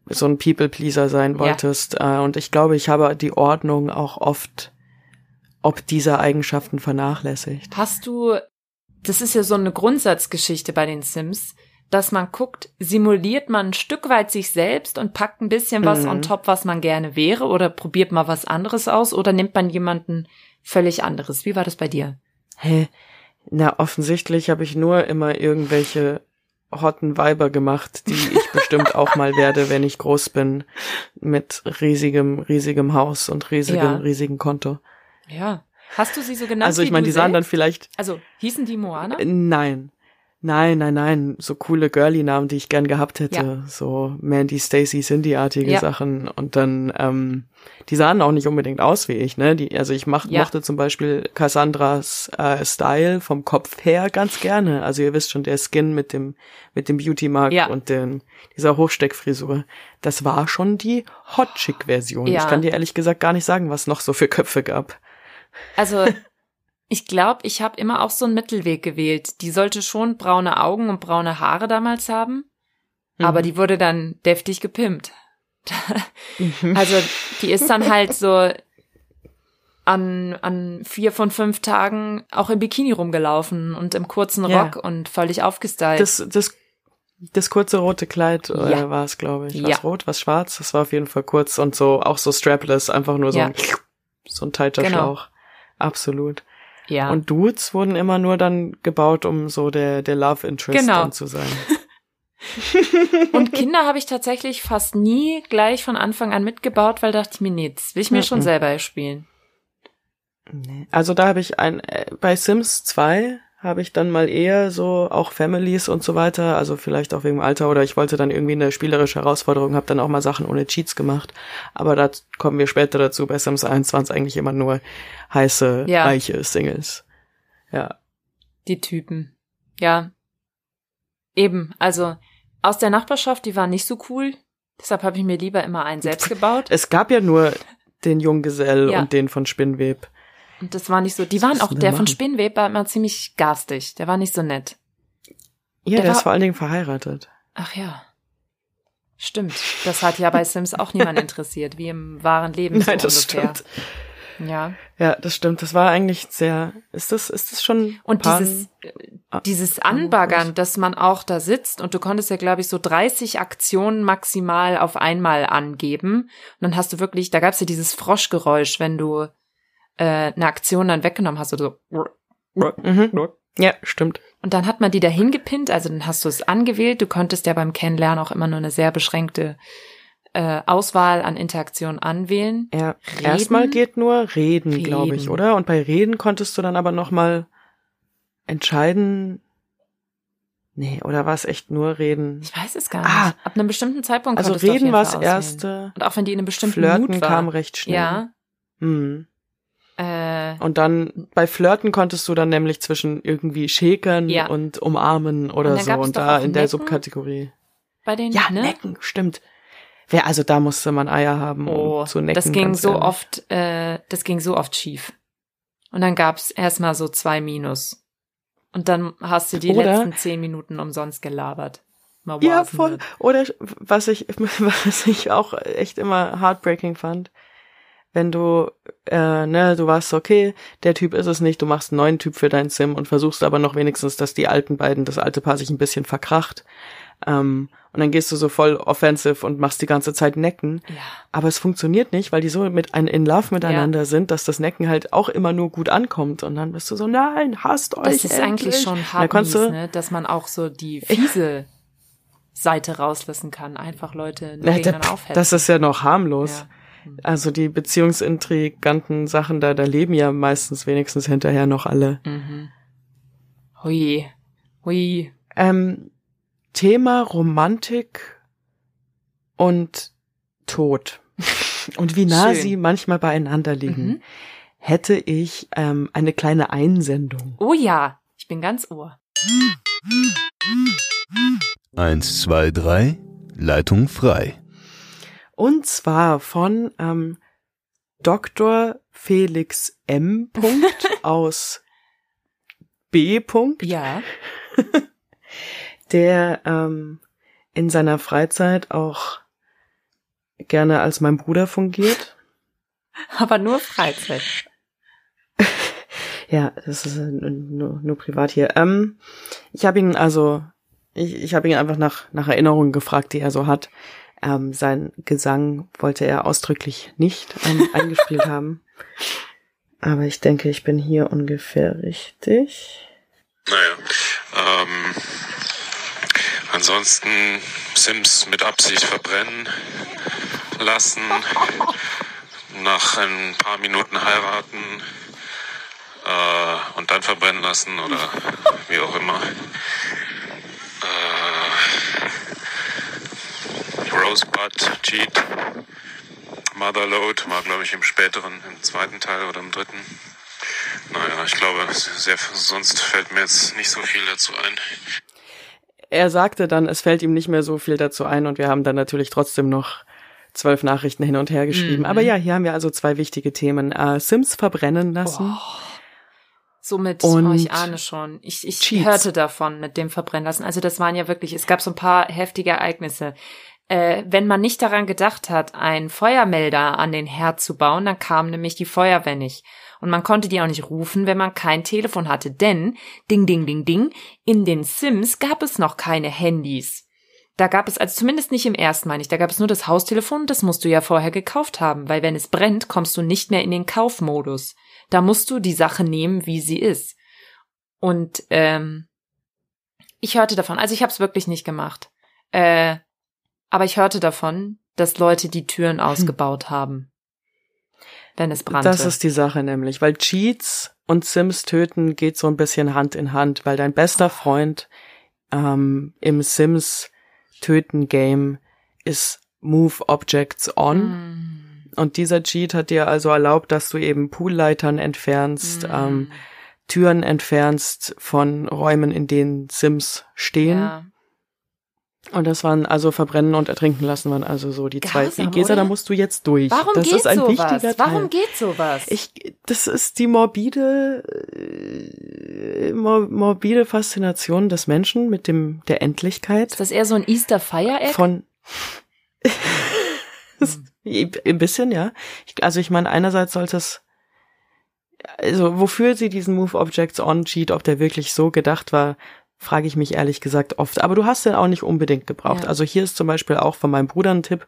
so ein People-Pleaser sein Ja. wolltest. Äh, Und ich glaube, ich habe die Ordnung auch oft ob dieser Eigenschaften vernachlässigt. kann. Hast du, das ist ja so eine Grundsatzgeschichte bei den Sims, dass man guckt, simuliert man ein Stück weit sich selbst und packt ein bisschen was Mhm. on top, was man gerne wäre oder probiert mal was anderes aus oder nimmt man jemanden völlig anderes? Wie war das bei dir? Hä? Na, offensichtlich habe ich nur immer irgendwelche hotten Weiber gemacht, die ich bestimmt auch mal werde, wenn ich groß bin, mit riesigem, riesigem Haus und riesigem, Ja. riesigem Konto. Ja. Hast du sie so genannt Also ich meine, die sahen dann selbst? vielleicht Also, hießen die Moana? Nein. Nein, nein, nein. So coole Girly-Namen, die ich gern gehabt hätte. So Mandy, Stacy, Cindy-artige Ja. Sachen. Und dann, ähm, die sahen auch nicht unbedingt aus wie ich, ne? Die, also ich mach, Ja. mochte zum Beispiel Cassandras äh, Style vom Kopf her ganz gerne. Also ihr wisst schon, der Skin mit dem, mit dem Beauty-Mark Ja. und den, dieser Hochsteckfrisur. Das war schon die Hot Chick-Version. Ja. Ich kann dir ehrlich gesagt gar nicht sagen, was noch so für Köpfe gab. Also, ich glaube, ich habe immer auch so einen Mittelweg gewählt. Die sollte schon braune Augen und braune Haare damals haben, aber Mhm. die wurde dann deftig gepimpt. Also, die ist dann halt so an, an vier von fünf Tagen auch im Bikini rumgelaufen und im kurzen Ja. Rock und völlig aufgestylt. Das, das, das kurze rote Kleid äh, Ja. war es, glaube ich. Ja. Was rot, was schwarz? Das war auf jeden Fall kurz und so, auch so strapless, einfach nur so Ja. ein, so ein tighter Genau. Schlauch. Absolut. Ja. Und Dudes wurden immer nur dann gebaut, um so der, der Love Interest Genau. dann zu sein. Und Kinder habe ich tatsächlich fast nie gleich von Anfang an mitgebaut, weil dachte ich mir, nee, das will ich mir schon Mhm. selber spielen. Nee. Also da habe ich ein, äh, bei Sims 2 habe ich dann mal eher so auch Families und so weiter, also vielleicht auch wegen Alter oder ich wollte dann irgendwie eine spielerische Herausforderung, habe dann auch mal Sachen ohne Cheats gemacht, aber da kommen wir später dazu. Bei Sims 1 waren es eigentlich immer nur heiße, Ja. reiche Singles. Ja. Die Typen. Ja. Eben, also aus der Nachbarschaft, die waren nicht so cool. Deshalb habe ich mir lieber immer einen selbst gebaut. Es gab ja nur den Junggesell Ja. und den von Spinnweb. Und das war nicht so. Die waren auch, der von machen? Spinnweb war immer ziemlich garstig. Der war nicht so nett. Ja, Der der, war- ist vor allen Dingen verheiratet. Ach ja. Stimmt. Das hat ja bei Sims auch niemand interessiert, wie im wahren Leben Nein, so das ungefähr. stimmt. Ja. Ja, das stimmt. Das war eigentlich sehr. Ist das, ist das schon? Und Pan- dieses, Ah, dieses. Anbaggern, dass man auch da sitzt und du konntest ja, glaube ich, so 30 Aktionen maximal auf einmal angeben. Und dann hast du wirklich, da gab's ja dieses Froschgeräusch, wenn du äh, eine Aktion dann weggenommen hast. Oder so. Mhm. Ja, stimmt. Und dann hat man die dahin gepinnt, also dann hast du es angewählt. Du konntest ja beim Kennenlernen auch immer nur eine sehr beschränkte äh, Auswahl an Interaktionen anwählen. Ja, Reden? erstmal geht nur reden, glaube ich, Reden. oder? Und bei reden konntest du dann aber noch mal entscheiden. Nee, oder war es echt nur reden? Ich weiß es gar nicht. Ah. Ab einem bestimmten Zeitpunkt Also reden war auswählen. erste. Und auch wenn die in einem bestimmten Flirten Mut war. kam recht schnell. Ja. Hm. Äh, Und dann bei Flirten konntest du dann nämlich zwischen irgendwie schäkern Ja. und umarmen oder Und so und da in der Necken. Subkategorie. bei den, Ja, ne? necken, stimmt. Wer also da musste man Eier haben, Oh, um zu necken. das ging so ehrlich. oft, äh, das ging so oft schief. Und dann gab's erstmal so zwei Minus. Und dann hast du die Oder- letzten zehn Minuten umsonst gelabert. Mal Ja, voll. it? Oder was ich, was ich auch echt immer heartbreaking fand, wenn du, äh, ne, du warst okay, der Typ ist es nicht, du machst einen neuen Typ für dein Sim und versuchst aber noch wenigstens, dass die alten beiden, das alte Paar sich ein bisschen verkracht. Ähm, und dann gehst du so voll offensive und machst die ganze Zeit Necken. Ja. Aber es funktioniert nicht, weil die so mit ein in Love miteinander sind, dass das Necken halt auch immer nur gut ankommt. Und dann bist du so, nein, hasst euch. Das ist endlich. eigentlich schon hart kannst mies, du, ne? dass man auch so die fiese Seite rauslassen kann. Einfach Leute Ja, gegeneinander da- aufhetzen. das ist ja noch harmlos. Ja. Also die beziehungsintriganten Sachen da, da leben ja meistens wenigstens hinterher noch alle. Mhm. Hui. Hui. Ähm, Thema Romantik und Tod. Und wie nah Schön. sie manchmal beieinander liegen, Mhm. hätte ich ähm, eine kleine Einsendung. Oh ja, ich bin ganz ohr. Eins, zwei, drei. Leitung frei. Und zwar von ähm, Dr. Felix M. Punkt aus B. Punkt, Ja. der ähm, in seiner Freizeit auch gerne als mein Bruder fungiert. Aber nur Freizeit. Ja, das ist äh, nur, nur privat hier. Ähm, ich habe ihn also, ich, ich habe ihn einfach nach, nach Erinnerungen gefragt, die er so hat. Ähm, sein Gesang wollte er ausdrücklich nicht ähm, eingespielt haben. Aber ich denke, ich bin hier ungefähr richtig. Naja, ähm, ansonsten Sims mit Absicht verbrennen lassen, nach ein paar Minuten heiraten äh, und dann verbrennen lassen oder wie auch immer. Äh, Rosebud, Cheat, Motherload war, glaube ich, im späteren, im zweiten Teil oder im dritten. Naja, ich glaube, sehr, sonst fällt mir jetzt nicht so viel dazu ein. Er sagte dann, es fällt ihm nicht mehr so viel dazu ein und wir haben dann natürlich trotzdem noch zwölf Nachrichten hin und her geschrieben. Mhm. Aber ja, hier haben wir also zwei wichtige Themen. Äh, Sims verbrennen lassen. Somit, Und oh, ich ahne schon. Ich, ich Cheats. hörte davon mit dem Verbrennen lassen. Also das waren ja wirklich, es gab so ein paar heftige Ereignisse. Äh, wenn man nicht daran gedacht hat, einen Feuermelder an den Herd zu bauen, dann kam nämlich die Feuerwehr nicht. Und man konnte die auch nicht rufen, wenn man kein Telefon hatte. Denn, ding, ding, ding, ding, in den Sims gab es noch keine Handys. Da gab es, also zumindest nicht im ersten, meine ich, da gab es nur das Haustelefon das musst du ja vorher gekauft haben, weil wenn es brennt, kommst du nicht mehr in den Kaufmodus. Da musst du die Sache nehmen, wie sie ist. Und ähm, ich hörte davon, also ich habe es wirklich nicht gemacht, äh, aber ich hörte davon, dass Leute die Türen ausgebaut haben, wenn es brannte. Das ist die Sache nämlich, weil Cheats und Sims töten geht so ein bisschen Hand in Hand, weil dein bester Freund ähm, im Sims töten Game ist Move Objects On. Mm. Und dieser Cheat hat dir also erlaubt, dass du eben Poolleitern entfernst, Mm. ähm, Türen entfernst von Räumen, in denen Sims stehen. ja. Und das waren also verbrennen und ertrinken lassen waren also so die zwei. Grausam, Gesa, da oder? musst du jetzt durch. Warum das geht ist ein sowas? wichtiger Teil. Warum geht sowas? Ich, das ist die morbide, äh, mor morbide Faszination des Menschen mit dem der Endlichkeit ist das eher so ein Easter Fire Egg? von. Ein bisschen, ja. Ich, also ich meine, einerseits sollte es, also wofür sie diesen Move Objects on Cheat, ob der wirklich so gedacht war, frage ich mich ehrlich gesagt oft. Aber du hast den auch nicht unbedingt gebraucht. Ja. Also hier ist zum Beispiel auch von meinem Bruder ein Tipp,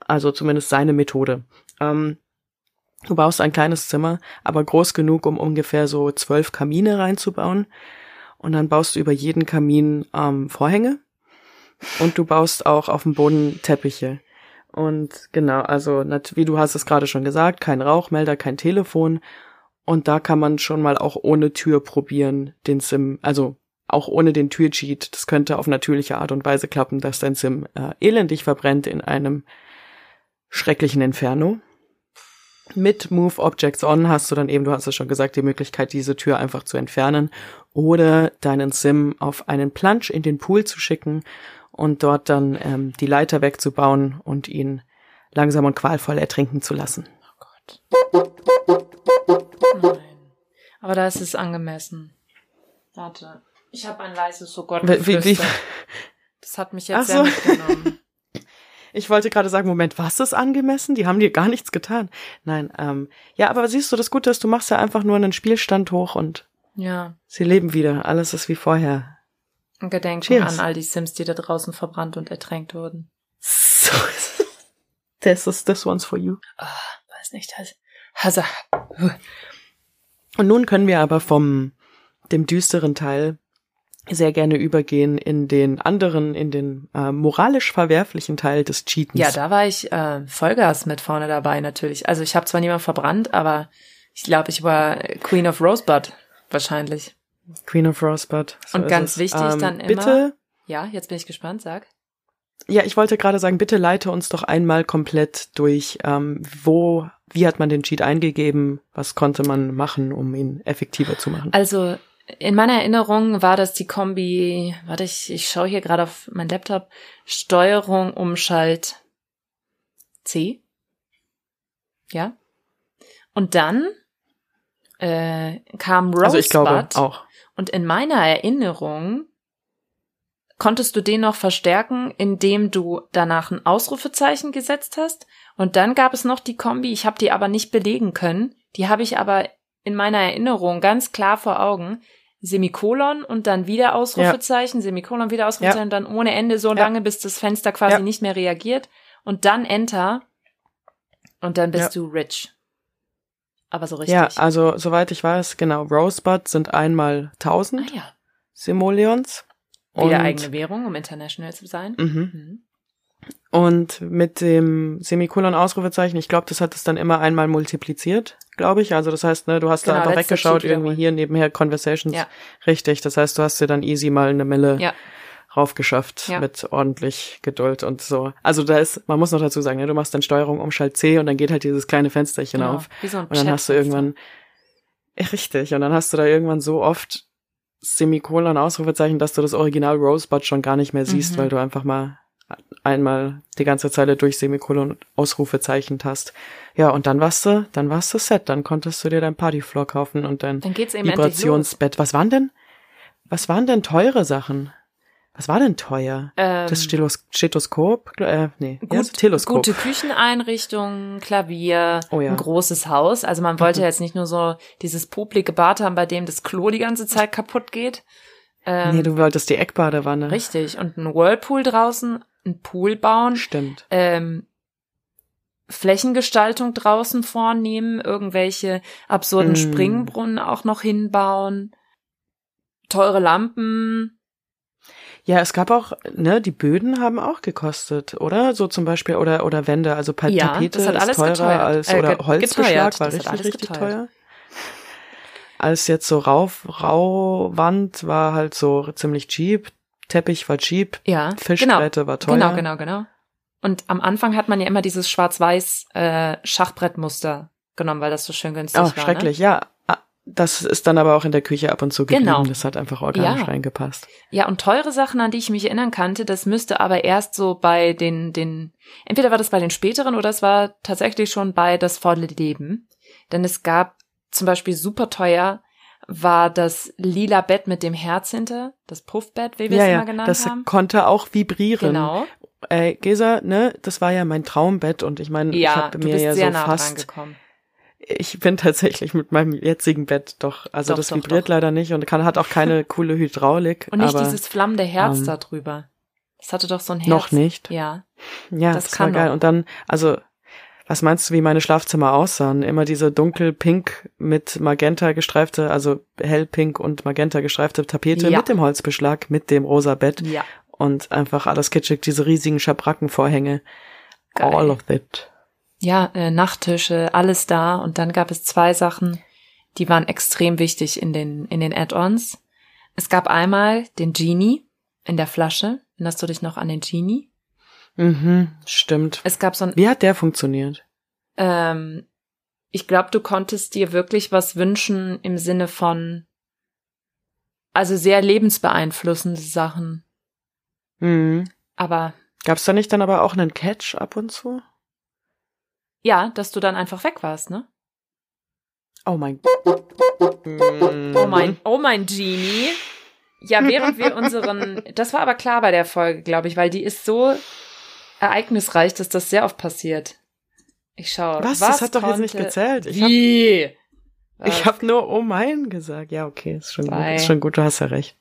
also zumindest seine Methode. Ähm, du baust ein kleines Zimmer, aber groß genug, um ungefähr so zwölf Kamine reinzubauen. Und dann baust du über jeden Kamin ähm, Vorhänge. Und du baust auch auf dem Boden Teppiche. Und genau, also wie du hast es gerade schon gesagt, kein Rauchmelder, kein Telefon. Und da kann man schon mal auch ohne Tür probieren, den Sim, also auch ohne den Türcheat. Das könnte auf natürliche Art und Weise klappen, dass dein Sim äh, elendig verbrennt in einem schrecklichen Inferno. Mit Move Objects On hast du dann eben, du hast es schon gesagt, die Möglichkeit, diese Tür einfach zu entfernen oder deinen Sim auf einen Plunge in den Pool zu schicken und dort dann ähm, die Leiter wegzubauen und ihn langsam und qualvoll ertrinken zu lassen. Nein. Aber da ist es angemessen. Warte. Ich habe ein leises Oh Gott Wie- wie-. Das hat mich jetzt Ach sehr so. mitgenommen. Ich wollte gerade sagen, Moment, was ist angemessen? Die haben dir gar nichts getan. Nein, ähm, ja, aber siehst du, das Gute ist, du machst ja einfach nur einen Spielstand hoch und Ja. sie leben wieder. Alles ist wie vorher. Gedenken Cheers. an all die Sims, die da draußen verbrannt und ertränkt wurden. So. This is this one's for you. Ah, weiß nicht, also, also Und nun können wir aber vom dem düsteren Teil sehr gerne übergehen in den anderen, in den äh, moralisch verwerflichen Teil des Cheatens. ja, da war ich äh, Vollgas mit vorne dabei natürlich. Also ich habe zwar niemand verbrannt, aber ich glaube, ich war Queen of Rosebud wahrscheinlich. Queen of Rosebud. So Und ganz es. wichtig ähm, dann immer- Bitte, Ja, jetzt bin ich gespannt, sag. ja, ich wollte gerade sagen, bitte leite uns doch einmal komplett durch, ähm, wo, wie hat man den Cheat eingegeben, was konnte man machen, um ihn effektiver zu machen. Also in meiner Erinnerung war das die Kombi, warte, ich, ich schaue hier gerade auf mein Laptop, Steuerung, Umschalt C. Ja. Und dann äh, kam Rosebud. also ich glaube auch. Und in meiner Erinnerung konntest du den noch verstärken, indem du danach ein Ausrufezeichen gesetzt hast. Und dann gab es noch die Kombi, ich habe die aber nicht belegen können. Die habe ich aber in meiner Erinnerung ganz klar vor Augen. Semikolon und dann wieder Ausrufezeichen, Semikolon, wieder Ausrufezeichen, und dann ohne Ende so Ja. lange, bis das Fenster quasi Ja. nicht mehr reagiert. Und dann Enter. Und dann bist Ja. du rich. Aber so richtig. Ja, also soweit ich weiß, genau, Rosebud sind einmal 1000 ah ja. Simoleons. Wieder eigene Währung, um international zu sein. Mhm. Mhm. Und mit dem Semikolon-Ausrufezeichen, ich glaube, das hat es dann immer einmal multipliziert, glaube ich. Also das heißt, ne, du hast Genau, da einfach weggeschaut, irgendwie hier nebenher Conversations. Ja. Richtig, das heißt, du hast dir dann easy mal eine Mille Ja. raufgeschafft Ja. mit ordentlich Geduld und so. Also da ist, man muss noch dazu sagen, ne, du machst dann Steuerung Umschalt C und dann geht halt dieses kleine Fensterchen Genau, auf. so Und dann hast du irgendwann, richtig, und dann hast du da irgendwann so oft Semikolon, Ausrufezeichen, dass du das Original Rosebud schon gar nicht mehr siehst, Mhm. weil du einfach mal einmal die ganze Zeile durch Semikolon und Ausrufezeichen hast. Ja, und dann warst du, dann warst du set, dann konntest du dir dein Partyfloor kaufen und dein. Vibrationsbett. Was waren denn, was waren denn teure Sachen? Was war denn teuer? Ähm, das Stilos Stethoskop? Äh, nee, gut, ja, Teleskop. gute Kücheneinrichtung, Klavier, Oh ja. ein großes Haus. Also man wollte Mhm. jetzt nicht nur so dieses poplige Bad haben, bei dem das Klo die ganze Zeit kaputt geht. Ähm, nee, du wolltest die Eckbadewanne. richtig. Und ein Whirlpool draußen, ein Pool bauen, Stimmt. ähm, Flächengestaltung draußen vornehmen, irgendwelche absurden Mm. Springbrunnen auch noch hinbauen, teure Lampen, Ja, es gab auch, ne, die Böden haben auch gekostet, oder? So zum Beispiel, oder, oder Wände, also Pa- Ja, Tapete das hat ist alles teurer geteuert. als, Äh, oder ge- Holzbeschlag war richtig, richtig geteuert. teuer. Als jetzt so Rauf, Rauwand war halt so ziemlich cheap, Teppich war cheap, Ja, Fischgräte war teuer. Genau, genau, genau. Und am Anfang hat man ja immer dieses schwarz-weiß äh, Schachbrettmuster genommen, weil das so schön günstig Oh, war. schrecklich, ja. Ah, Das ist dann aber auch in der Küche ab und zu geblieben. Genau. Das hat einfach organisch Ja. reingepasst. Ne? Ja, und teure Sachen, an die ich mich erinnern kannte, das müsste aber erst so bei den, den, entweder war das bei den späteren oder es war tatsächlich schon bei das volle Leben. Denn es gab zum Beispiel super teuer war das lila Bett mit dem Herz hinter, das Puffbett, wie wir Ja, es ja, immer genannt das haben. konnte auch vibrieren. Genau. Äh, Gesa, ne, das war ja mein Traumbett und ich meine, ich Ja, habe du mir ja sehr so nah fast. Ich bin tatsächlich mit meinem jetzigen Bett doch, also Doch, das doch, vibriert doch. leider nicht und kann, hat auch keine coole Hydraulik. Und nicht aber dieses flammende Herz ähm, da drüber. Das hatte doch so ein Herz. noch nicht. Ja. Ja, das das, war geil. Und dann, also, was meinst du, wie meine Schlafzimmer aussahen? Immer diese dunkelpink mit magenta gestreifte, also hellpink und magenta gestreifte Tapete Ja. mit dem Holzbeschlag, mit dem rosa Bett Ja. und einfach alles kitschig, diese riesigen Schabrackenvorhänge. Geil. All of it. Ja, äh, Nachttische, alles da. Und dann gab es zwei Sachen, die waren extrem wichtig in den, in den Add-ons. Es gab einmal den Genie in der Flasche. Erinnerst du dich noch an den Genie? Mhm, stimmt. Es gab so ein, Wie hat der funktioniert? ähm, ich glaube, du konntest dir wirklich was wünschen im Sinne von, also sehr lebensbeeinflussende Sachen. Mhm. Aber Gab's da nicht dann aber auch einen Catch ab und zu? ja, dass du dann einfach weg warst, ne? Oh mein Oh mein, oh mein Genie. Ja, während wir unseren, das war aber klar bei der Folge, glaube ich, weil die ist so ereignisreich, dass das sehr oft passiert. Ich schaue. Was? Das hat doch jetzt nicht gezählt. Ich hab- Wie? Ich habe nur oh mein gesagt. Ja, okay, ist schon, gut, ist schon gut, du hast ja recht.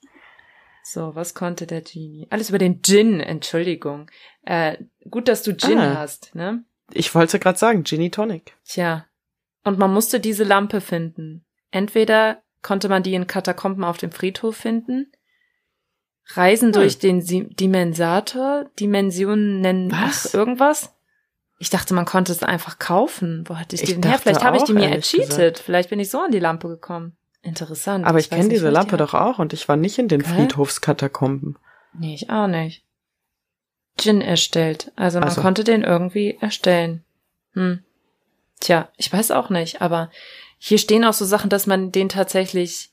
So, was konnte der Genie? Alles über den Gin, Entschuldigung. Äh, gut, dass du Gin Ah. hast, ne? Ich wollte gerade sagen, Ginny Tonic. Tja. Und man musste diese Lampe finden. Entweder konnte man die in Katakomben auf dem Friedhof finden, reisen Hm. durch den Si- Dimensator, Dimensionen nennen Was? ach, irgendwas. Ich dachte, man konnte es einfach kaufen. Wo hatte ich, Ich die denn her? Vielleicht habe ich die mir ercheatet. Vielleicht bin ich so an die Lampe gekommen. Interessant. Aber ich weiß kenne diese ich Lampe doch auch und ich war nicht in den Gell? Friedhofskatakomben. Nee, ich auch nicht. Gin erstellt. Also man Also. konnte den irgendwie erstellen. Hm. Tja, ich weiß auch nicht, aber hier stehen auch so Sachen, dass man den tatsächlich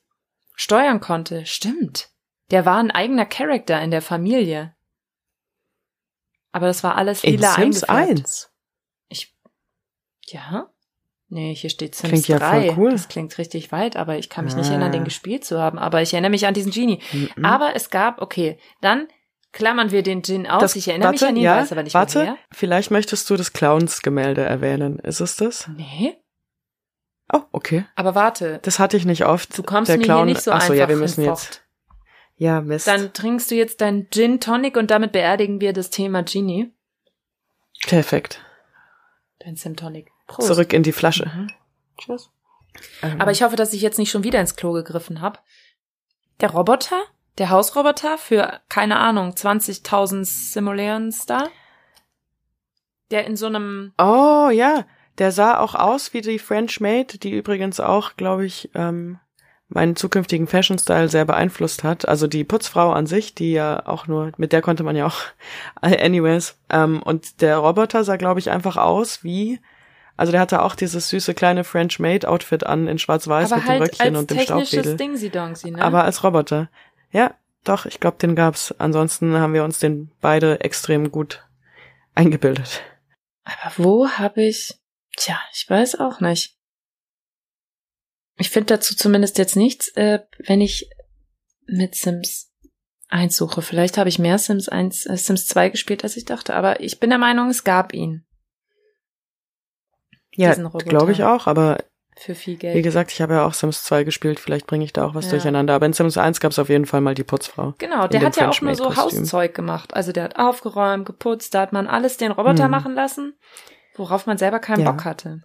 steuern konnte. Stimmt. Der war ein eigener Charakter in der Familie. Aber das war alles In lila Sims eingefärbt. 1. Ich, ja? Nee, hier steht Sims Klingt ja 3. voll cool. Das klingt richtig weit, aber ich kann mich nicht Ah. erinnern, den gespielt zu haben. Aber ich erinnere mich an diesen Genie. Mhm. Aber es gab, okay, dann klammern wir den Gin aus. Das- ich erinnere mich warte, an ihn, ja, weiß aber nicht Warte, woher. vielleicht möchtest du das Clowns-Gemälde erwähnen. Ist es das? Nee, Oh, okay. aber warte. Das hatte ich nicht oft. Du kommst Der mir Clown, hier nicht so Ach so, einfach ja, wir müssen in jetzt. Ja, Mist. Dann trinkst du jetzt dein Gin Tonic und damit beerdigen wir das Thema Genie. Perfekt. Dein Sim Tonic. Prost. Zurück in die Flasche. Mhm. Tschüss. Ähm, Aber ich hoffe, dass ich jetzt nicht schon wieder ins Klo gegriffen habe. Der Roboter, der Hausroboter für, keine Ahnung, 20.000 Simoleons da, der in so einem, Oh, ja. Der sah auch aus wie die French Maid, die übrigens auch, glaube ich, ähm, meinen zukünftigen Fashion-Style sehr beeinflusst hat. Also die Putzfrau an sich, die ja auch nur, mit der konnte man ja auch, anyways. Ähm, und der Roboter sah, glaube ich, einfach aus wie, also der hatte auch dieses süße kleine French Maid-Outfit an in schwarz-weiß mit dem halt Röckchen als und dem Staubwedel. Dingsi-Dongsi, ne? Aber als Roboter. Ja, doch, ich glaube, den gab's. Ansonsten haben wir uns den beide extrem gut eingebildet. Aber wo habe ich. Tja, ich weiß auch nicht. Ich finde dazu zumindest jetzt nichts, äh, wenn ich mit Sims 1 suche. Vielleicht habe ich mehr Sims 1, äh, Sims 2 gespielt, als ich dachte, aber ich bin der Meinung, es gab ihn Ja, glaube ich auch, aber für viel wie Geld. gesagt, ich habe ja auch Sims 2 gespielt, vielleicht bringe ich da auch was Ja. durcheinander. Aber in Sims 1 gab's auf jeden Fall mal die Putzfrau. Genau, der hat ja auch nur so. Hauszeug gemacht. Also der hat aufgeräumt, geputzt, da hat man alles den Roboter Hm. machen lassen, worauf man selber keinen Ja. Bock hatte.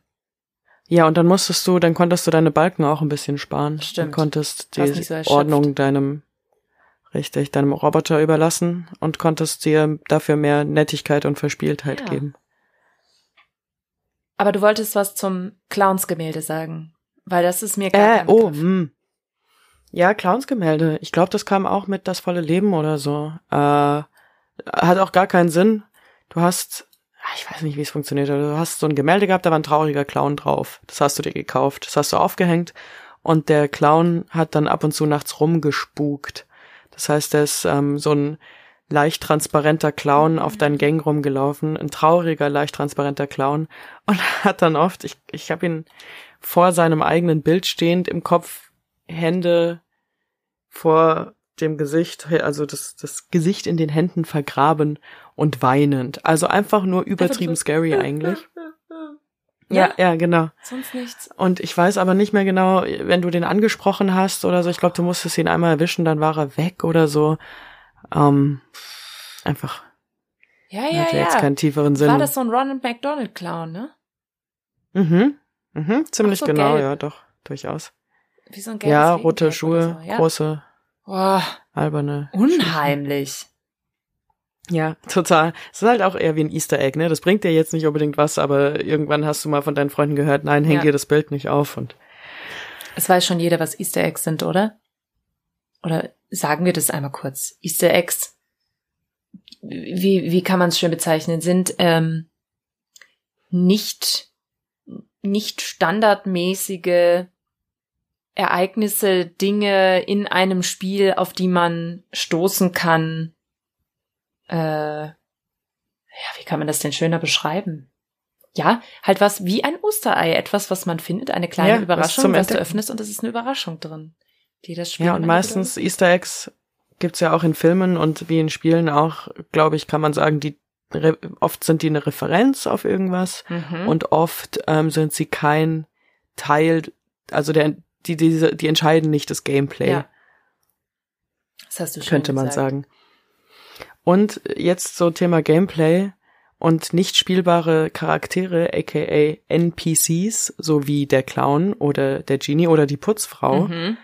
Ja, und dann musstest du, dann konntest du deine Balken auch ein bisschen sparen. Stimmt. Du konntest die so. Ordnung deinem, richtig, deinem Roboter überlassen und konntest dir dafür mehr Nettigkeit und Verspieltheit Ja. geben. Aber du wolltest was zum Clowns-Gemälde sagen, weil das ist mir gar Äh, kein oh, Begriff. hm. Ja, Clownsgemälde. Ich glaube, das kam auch mit Das volle Leben oder so. Äh, hat auch gar keinen Sinn. Du hast, ich weiß nicht, wie es funktioniert, aber du hast so ein Gemälde gehabt, da war ein trauriger Clown drauf. Das hast du dir gekauft. Das hast du aufgehängt. Und der Clown hat dann ab und zu nachts rumgespukt. Das heißt, der ist ähm, so ein leicht transparenter Clown auf deinen Gängen rumgelaufen, ein trauriger, leicht transparenter Clown und hat dann oft, ich, ich habe ihn vor seinem eigenen Bild stehend im Kopf, Hände vor dem Gesicht, also das, das Gesicht in den Händen vergraben und weinend. Also einfach nur übertrieben Einfach scary eigentlich. Ja, Ja, ja, genau. sonst nichts. Und ich weiß aber nicht mehr genau, wenn du den angesprochen hast oder so, ich glaube, du musstest ihn einmal erwischen, dann war er weg oder so. Ähm, einfach, Ja, ja, hatte jetzt ja. keinen tieferen Sinn. War das so ein Ronald McDonald Clown, ne? Mhm. Mhm, ziemlich so, genau, gelb. ja, doch, durchaus. Wie so ein Ja, rote Schuhe, so, ja? große, Boah, alberne. unheimlich. Ja, total. Es ist halt auch eher wie ein Easter Egg, ne? Das bringt dir jetzt nicht unbedingt was, aber irgendwann hast du mal von deinen Freunden gehört, nein, häng Ja. dir das Bild nicht auf und Es weiß schon jeder, was Easter Eggs sind, oder? Oder sagen wir das einmal kurz. Easter Eggs, wie, wie kann man es schön bezeichnen, sind ähm, nicht, nicht standardmäßige Ereignisse, Dinge in einem Spiel, auf die man stoßen kann. Äh, ja, wie kann man das denn schöner beschreiben? Ja, halt was wie ein Osterei, etwas, was man findet, eine kleine Ja, was Überraschung, zum was du öffnest und es ist eine Überraschung drin, die das Spiel Ja, und meistens Easter Eggs gibt's ja auch in Filmen und wie in Spielen auch, glaube ich, kann man sagen, die oft sind die eine Referenz auf irgendwas Mhm. und oft ähm, sind sie kein Teil, also der die diese die entscheiden nicht das Gameplay. Ja. Das hast du schon könnte man gesagt. sagen. Und jetzt so Thema Gameplay und nicht spielbare Charaktere, aka NPCs, so wie der Clown oder der Genie oder die Putzfrau. Mhm.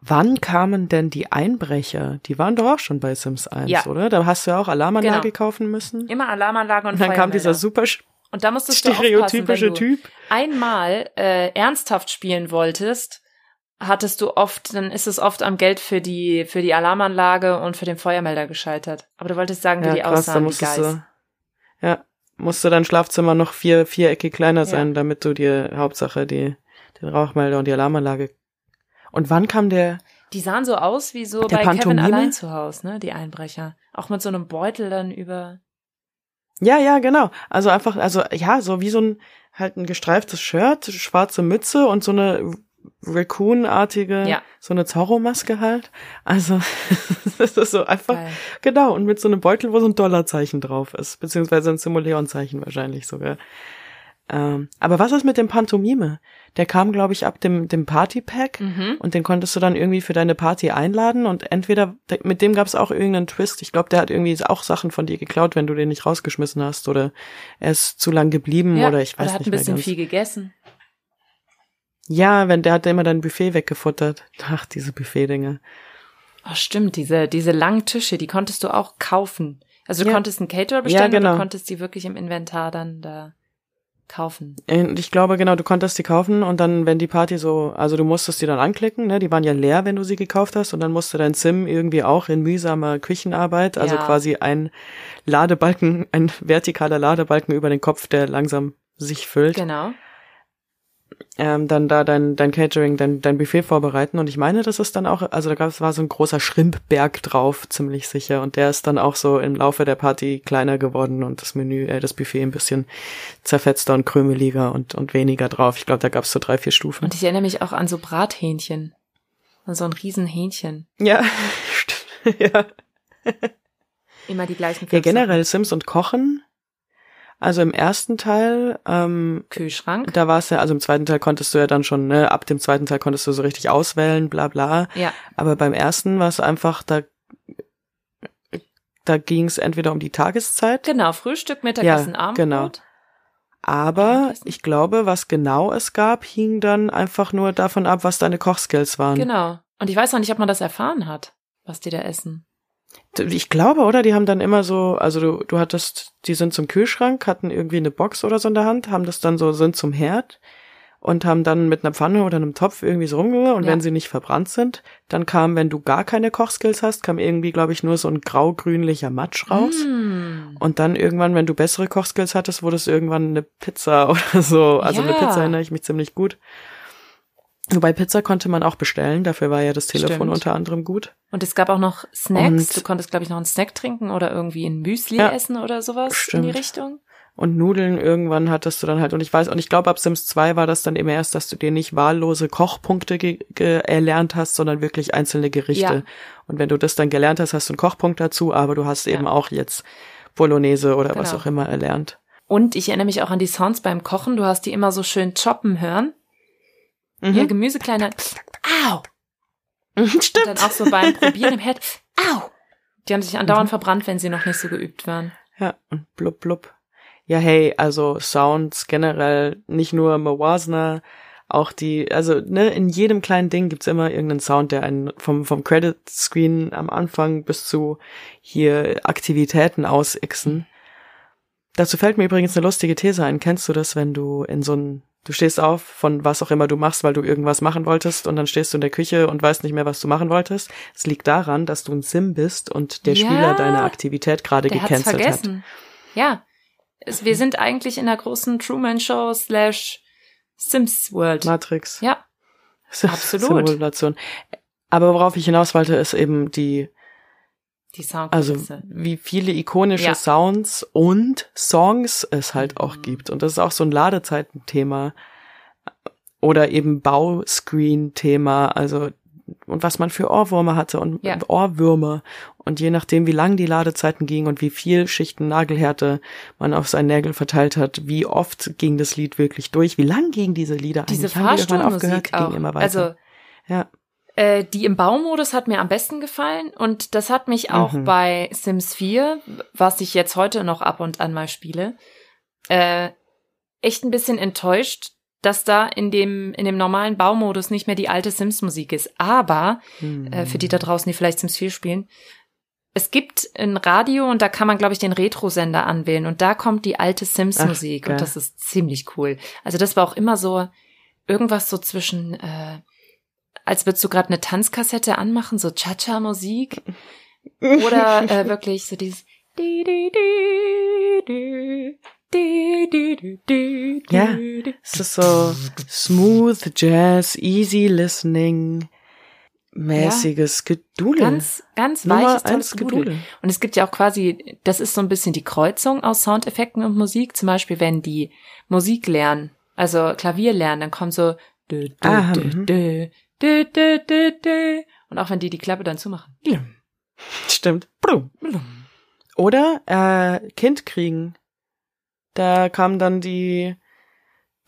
Wann kamen denn die Einbrecher? Die waren doch auch schon bei Sims 1, Ja. oder? Da hast du ja auch Alarmanlage Genau. kaufen müssen. Immer Alarmanlage und, Und dann kam dieser super Und da musstest du stereotypische du Typ. einmal äh, ernsthaft spielen wolltest, hattest du oft, dann ist es oft am Geld für die für die Alarmanlage und für den Feuermelder gescheitert. Aber du wolltest sagen, wie Ja, die krass, aussahen, die Guys. du, ja, musste dein Schlafzimmer noch vier, viereckig kleiner Ja. sein, damit du dir Hauptsache die, den Rauchmelder und die Alarmanlage. Und wann kam der, Die sahen so aus wie so bei Kevin Pantomime? allein zu Hause, ne? Die Einbrecher. Auch mit so einem Beutel dann über. ja, ja, genau. Also einfach, also, ja, so wie so ein, halt ein gestreiftes Shirt, schwarze Mütze und so eine Raccoon-artige, Ja. so eine Zorro-Maske halt. Also, das ist so einfach, Geil. Genau, und mit so einem Beutel, wo so ein Dollarzeichen drauf ist, beziehungsweise ein Simoleon-Zeichen wahrscheinlich sogar. Ähm, aber was ist mit dem Pantomime? Der kam, glaube ich, ab dem, dem Party-Pack Mhm. und den konntest du dann irgendwie für deine Party einladen und entweder, mit dem gab es auch irgendeinen Twist. Ich glaube, der hat irgendwie auch Sachen von dir geklaut, wenn du den nicht rausgeschmissen hast oder er ist zu lang geblieben Ja, oder ich weiß oder hat nicht ein mehr bisschen ganz. viel gegessen. Ja, wenn der hat immer dein Buffet weggefuttert. Ach, diese Buffet-Dinge. Oh, stimmt, diese, diese langen Tische, die konntest du auch kaufen. Also du Ja. konntest einen Caterer bestellen Ja, und genau. du konntest die wirklich im Inventar dann da kaufen. Und ich glaube, genau, du konntest die kaufen und dann, wenn die Party so, also du musstest die dann anklicken, ne? Die waren ja leer, wenn du sie gekauft hast und dann musste dein Sim irgendwie auch in mühsamer Küchenarbeit, also Ja. quasi ein Ladebalken, ein vertikaler Ladebalken über den Kopf, der langsam sich füllt, Genau. Ähm, dann da dein, dein Catering, dein, dein Buffet vorbereiten. Und ich meine, das ist dann auch, also da gab es war so ein großer Schrimpberg drauf, ziemlich sicher. Und der ist dann auch so im Laufe der Party kleiner geworden und das Menü, äh, das Buffet ein bisschen zerfetzter und krümeliger und, und weniger drauf. Ich glaube, da gab es so drei, vier Stufen. Und ich erinnere mich auch an so Brathähnchen. An so ein Riesenhähnchen. ja, stimmt. ja. Immer die gleichen ja, fünf generell Sims und Kochen. Also im ersten Teil, ähm. Kühlschrank. da war es ja, also im zweiten Teil konntest du ja dann schon, ne, ab dem zweiten Teil konntest du so richtig auswählen, bla bla. Ja. Aber beim ersten war es einfach, da, da ging es entweder um die Tageszeit, Genau, Frühstück, Mittagessen, Ja, Abendbrot. genau. aber ich glaube, was genau es gab, hing dann einfach nur davon ab, was deine Kochskills waren. Genau. Und ich weiß noch nicht, ob man das erfahren hat, was die da essen. Ich glaube, oder? Die haben dann immer so, also du, du hattest, die sind zum Kühlschrank, hatten irgendwie eine Box oder so in der Hand, haben das dann so, sind zum Herd und haben dann mit einer Pfanne oder einem Topf irgendwie so rumgerührt und Ja. wenn sie nicht verbrannt sind, dann kam, wenn du gar keine Kochskills hast, kam irgendwie, glaube ich, nur so ein grau-grünlicher Matsch raus. Mm. Und dann irgendwann, wenn du bessere Kochskills hattest, wurde es irgendwann eine Pizza oder so. Also eine Ja. Pizza erinnere ich mich ziemlich gut. Wobei Pizza konnte man auch bestellen, dafür war ja das Telefon Stimmt. unter anderem gut. Und es gab auch noch Snacks. Und- du konntest, glaube ich, noch einen Snack trinken oder irgendwie ein Müsli Ja. essen oder sowas Stimmt. in die Richtung. Und Nudeln irgendwann hattest du dann halt, und ich weiß, und ich glaube, ab Sims 2 war das dann immer erst, dass du dir nicht wahllose Kochpunkte erlernt hast, sondern wirklich einzelne Gerichte. Ja. Und wenn du das dann gelernt hast, hast du einen Kochpunkt dazu, aber du hast eben Ja. auch jetzt Bolognese oder was Genau. auch immer erlernt. Und ich erinnere mich auch an die Sounds beim Kochen. Du hast die immer so schön choppen hören. Mhm. Ihr Gemüse kleiner. Au! Und Stimmt. dann auch so beim Probieren im Herd. Au! Die haben sich Mhm. andauernd verbrannt, wenn sie noch nicht so geübt waren. Ja, und blub blub. Ja, hey, also Sounds generell, nicht nur Mawasna, auch die, also ne, in jedem kleinen Ding gibt's immer irgendeinen Sound, der einen vom, vom Credit-Screen am Anfang bis zu hier Aktivitäten ausixen. Dazu fällt mir übrigens eine lustige These ein. Kennst du das, wenn du in so ein, du stehst auf von was auch immer du machst, weil du irgendwas machen wolltest und dann stehst du in der Küche und weißt nicht mehr, was du machen wolltest? Es liegt daran, dass du ein Sim bist und der Ja, Spieler deine Aktivität gerade gecancelt hat. vergessen. Ja. Es, wir sind eigentlich in der großen Truman Show slash Sims World. Matrix. Ja. Absolut. Simulation. Aber worauf ich hinaus wollte, ist eben die, Die Sound also wie viele ikonische Ja. Sounds und Songs es halt auch Mhm. gibt. Und das ist auch so ein Ladezeitenthema. Oder eben Bauscreen-Thema, also und was man für Ohrwürmer hatte und Ja. Ohrwürmer. Und je nachdem, wie lang die Ladezeiten gingen und wie viel Schichten Nagelhärte man auf seinen Nägel verteilt hat, wie oft ging das Lied wirklich durch, wie lang gingen diese Lieder diese eigentlich? Haben die irgendwann Fahrstuhlmusik aufgehört, auch. ging immer weiter. Also ja. Äh, die im Baumodus hat mir am besten gefallen und das hat mich auch Mhm. bei Sims 4, was ich jetzt heute noch ab und an mal spiele, äh, echt ein bisschen enttäuscht, dass da in dem, in dem normalen Baumodus nicht mehr die alte Sims-Musik ist. Aber Hm. äh, für die da draußen, die vielleicht Sims 4 spielen. Es gibt ein Radio und da kann man, glaube ich, den Retro-Sender anwählen und da kommt die alte Sims-Musik und das ist ziemlich cool. Also das war auch immer so irgendwas so zwischen, äh, als würdest du gerade eine Tanzkassette anmachen, so Cha-Cha-Musik. Oder äh, wirklich so dieses ja, es ist so smooth Jazz, easy listening, mäßiges ja. Gedule. Ganz, ganz weiches, Gedudel. Gedule. Und es gibt ja auch quasi, das ist so ein bisschen die Kreuzung aus Soundeffekten und Musik. Zum Beispiel, wenn die Musik lernen, also Klavier lernen, dann kommen so dö, dö, dö, mhm. dö, dü, dü, dü, dü, und auch wenn die die Klappe dann zumachen. Blum, Stimmt. Oder äh, Kind kriegen. Da kamen dann die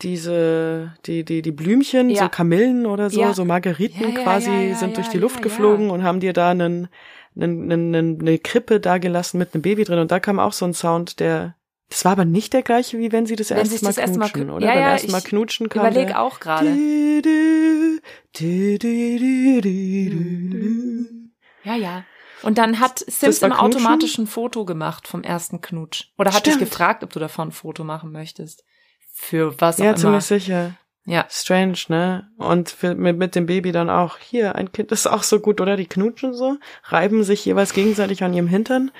diese die die die Blümchen, Ja. so Kamillen oder so, Ja. so Margeriten Ja, ja, quasi ja, ja, sind ja, durch die ja, Luft ja. geflogen und haben dir da einen, einen, einen, einen, eine Krippe da gelassen mit einem Baby drin und da kam auch so ein Sound, der das war aber nicht der gleiche, wie wenn sie das Wenn erste Mal das erste Mal knutschen, oder? Ja, Beim ja, ersten Mal knutschen kam Überleg auch gerade. Ja, ja. Und dann hat Sims immer Knutschen? automatisch ein Foto gemacht vom ersten Knutsch. Oder hat dich Stimmt. gefragt, ob du davon ein Foto machen möchtest. Für was auch Ja, immer. ziemlich sicher. Ja. Strange, ne? Und für, mit, mit dem Baby dann auch. Hier, ein Kind ist auch so gut, oder? Die knutschen so, reiben sich jeweils gegenseitig an ihrem Hintern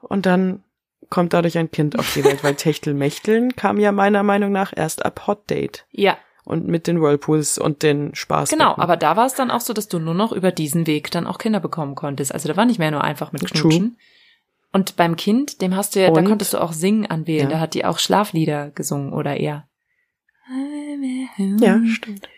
und dann kommt dadurch ein Kind auf die Welt, weil Techtelmechteln kam ja meiner Meinung nach erst ab Hot Date Ja, und mit den Whirlpools und den Spaß. Genau, aber da war es dann auch so, dass du nur noch über diesen Weg dann auch Kinder bekommen konntest. Also da war nicht mehr nur einfach mit True. Knutschen. Und beim Kind, dem hast du ja, da Und- konntest du auch singen anwählen. Ja. Da hat die auch Schlaflieder gesungen oder eher. Ja, stimmt.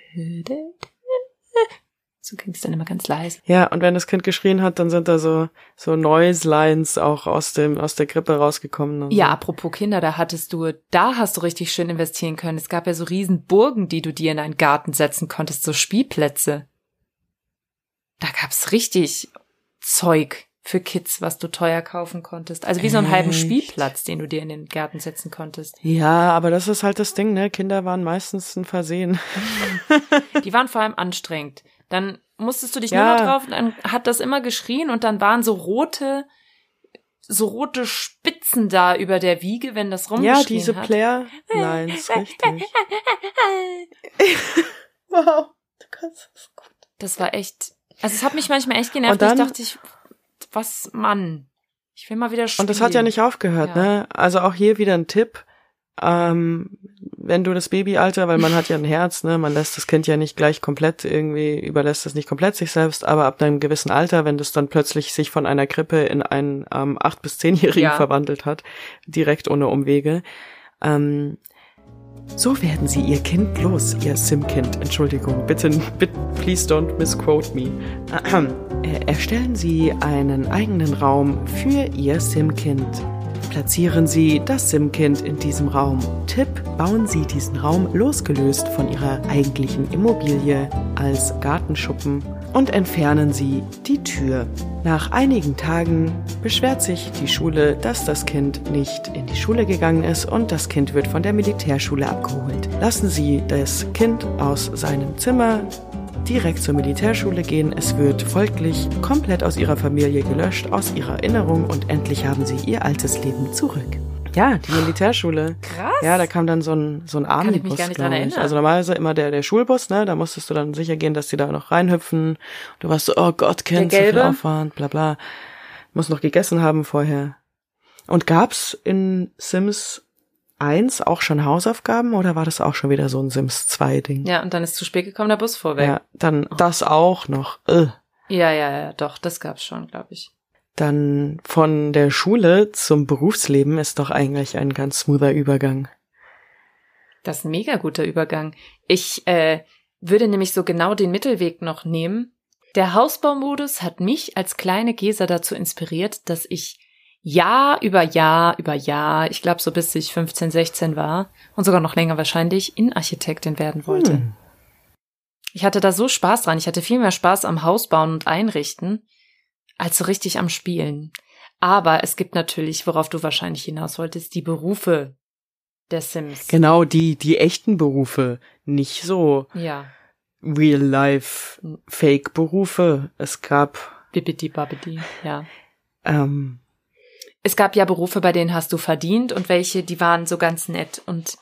So klingt dann immer ganz leise. Ja, und wenn das Kind geschrien hat, dann sind da so, so Noise Lines auch aus dem, aus der Krippe rausgekommen. Ja, so. apropos Kinder, da hattest du, da hast du richtig schön investieren können. Es gab ja so riesen Burgen, die du dir in einen Garten setzen konntest, so Spielplätze. Da gab's richtig Zeug für Kids, was du teuer kaufen konntest. Also wie so einen halben Echt? Spielplatz, den du dir in den Garten setzen konntest. Ja, aber das ist halt das Ding, ne? Kinder waren meistens ein Versehen. Die waren vor allem anstrengend. Dann musstest du dich Ja. nur noch drauf und dann hat das immer geschrien und dann waren so rote, so rote Spitzen da über der Wiege, wenn das rumgeschrien Ja, diese hat. Player Lines, richtig. wow, du kannst es gut. Das war echt, also es hat mich manchmal echt genervt. Dann- ich dachte, ich, was, Mann, ich will mal wieder spielen. Und das hat ja nicht aufgehört, Ja. ne? Also auch hier wieder ein Tipp. Ähm, wenn du das Babyalter, weil man hat ja ein Herz, ne, man lässt das Kind ja nicht gleich komplett irgendwie, überlässt es nicht komplett sich selbst, aber ab einem gewissen Alter, wenn das dann plötzlich sich von einer Krippe in einen ähm, acht bis zehnjährigen Ja. verwandelt hat, direkt ohne Umwege, ähm, so werden sie ihr Kind los, ihr Sim-Kind. Entschuldigung, bitte, bitte, please don't misquote me. Ahem. Äh, Erstellen Sie einen eigenen Raum für Ihr Sim-Kind. Platzieren Sie das Sim-Kind in diesem Raum. Tipp, bauen Sie diesen Raum losgelöst von Ihrer eigentlichen Immobilie als Gartenschuppen und entfernen Sie die Tür. Nach einigen Tagen beschwert sich die Schule, dass das Kind nicht in die Schule gegangen ist und das Kind wird von der Militärschule abgeholt. Lassen Sie das Kind aus seinem Zimmer direkt zur Militärschule gehen. Es wird folglich komplett aus ihrer Familie gelöscht, aus ihrer Erinnerung und endlich haben sie ihr altes Leben zurück. Ja, die Militärschule. Krass. Ja, da kam dann so ein, so ein Kann ich mich gar nicht dran erinnern. Also normalerweise immer der, der Schulbus, ne? Da musstest du dann sicher gehen, dass die da noch reinhüpfen. Du warst so, oh Gott, Kind, so viel? Aufwand, bla bla. Muss noch gegessen haben vorher. Und gab's in Sims 1 auch schon Hausaufgaben oder war das auch schon wieder so ein Sims 2 Ding? Ja, und dann ist zu spät gekommen, der Bus vorweg. Ja, dann das auch noch. Äh. Ja, ja, ja, doch, das gab's schon, glaube ich. Dann von der Schule zum Berufsleben ist doch eigentlich ein ganz smoother Übergang. Das ist ein mega guter Übergang. Ich äh, würde nämlich so genau den Mittelweg noch nehmen. Der Hausbaumodus hat mich als kleine Gesa dazu inspiriert, dass ich Jahr über Jahr über Jahr, ich glaube so bis ich 15, 16 war und sogar noch länger wahrscheinlich, Innenarchitektin werden wollte. Hm. Ich hatte da so Spaß dran. Ich hatte viel mehr Spaß am Haus bauen und einrichten, als so richtig am Spielen. Aber es gibt natürlich, worauf du wahrscheinlich hinaus wolltest, die Berufe der Sims. Genau, die, die echten Berufe. Nicht so Ja. real-life Fake-Berufe. Es gab, Bibidi babidi, ja. ähm, Es gab ja Berufe, bei denen hast du verdient und welche, die waren so ganz nett. Und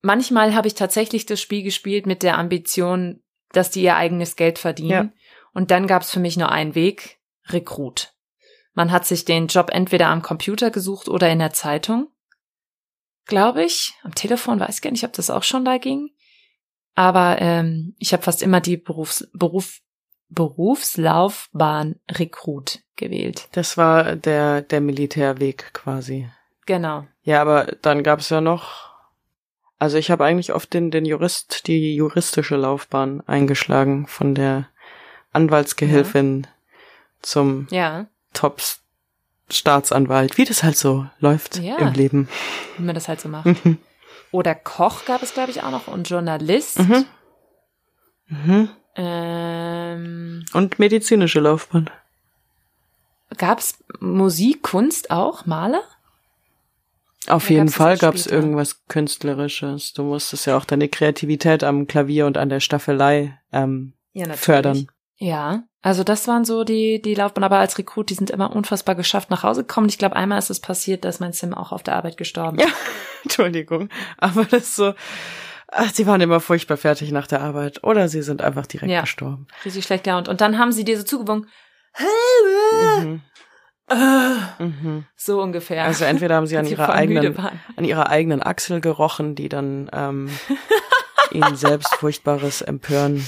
manchmal habe ich tatsächlich das Spiel gespielt mit der Ambition, dass die ihr eigenes Geld verdienen. Ja. Und dann gab es für mich nur einen Weg, Rekrut. Man hat sich den Job entweder am Computer gesucht oder in der Zeitung. Glaube ich. Am Telefon weiß ich gar nicht, ob das auch schon da ging. Aber ähm, ich habe fast immer die Berufs Beruf Berufslaufbahn Rekrut gewählt. das war der, der Militärweg quasi. Genau. Ja, aber dann gab's ja noch, also ich habe eigentlich oft den, den Jurist, die juristische Laufbahn eingeschlagen, von der Anwaltsgehilfin zum Ja. Top-Staatsanwalt, wie das halt so läuft Ja. im Leben. wie man das halt so macht. Mhm. Oder Koch gab es, glaube ich, auch noch und Journalist. Mhm. Mhm. Ähm, Und medizinische Laufbahn. Gab es Musik, Kunst auch, Maler? Auf Oder jeden gab's Fall gab's später? irgendwas Künstlerisches. Du musstest ja auch deine Kreativität am Klavier und an der Staffelei ähm, Ja, fördern. Ja, also das waren so die, die Laufbahn, aber als Rekrut, die sind immer unfassbar geschafft nach Hause gekommen. Ich glaube, einmal ist es passiert, dass mein Sim auch auf der Arbeit gestorben Ja, ist. Entschuldigung. Aber das ist so, ach, sie waren immer furchtbar fertig nach der Arbeit. Oder sie sind einfach direkt Ja. gestorben. Richtig schlecht gelaunt. Und dann haben sie dir so zugewunken. Mhm. Äh, Mhm. So ungefähr. Also entweder haben sie an ihrer eigenen, an ihrer eigenen Achsel gerochen, die dann ähm, ihnen selbst furchtbares Empören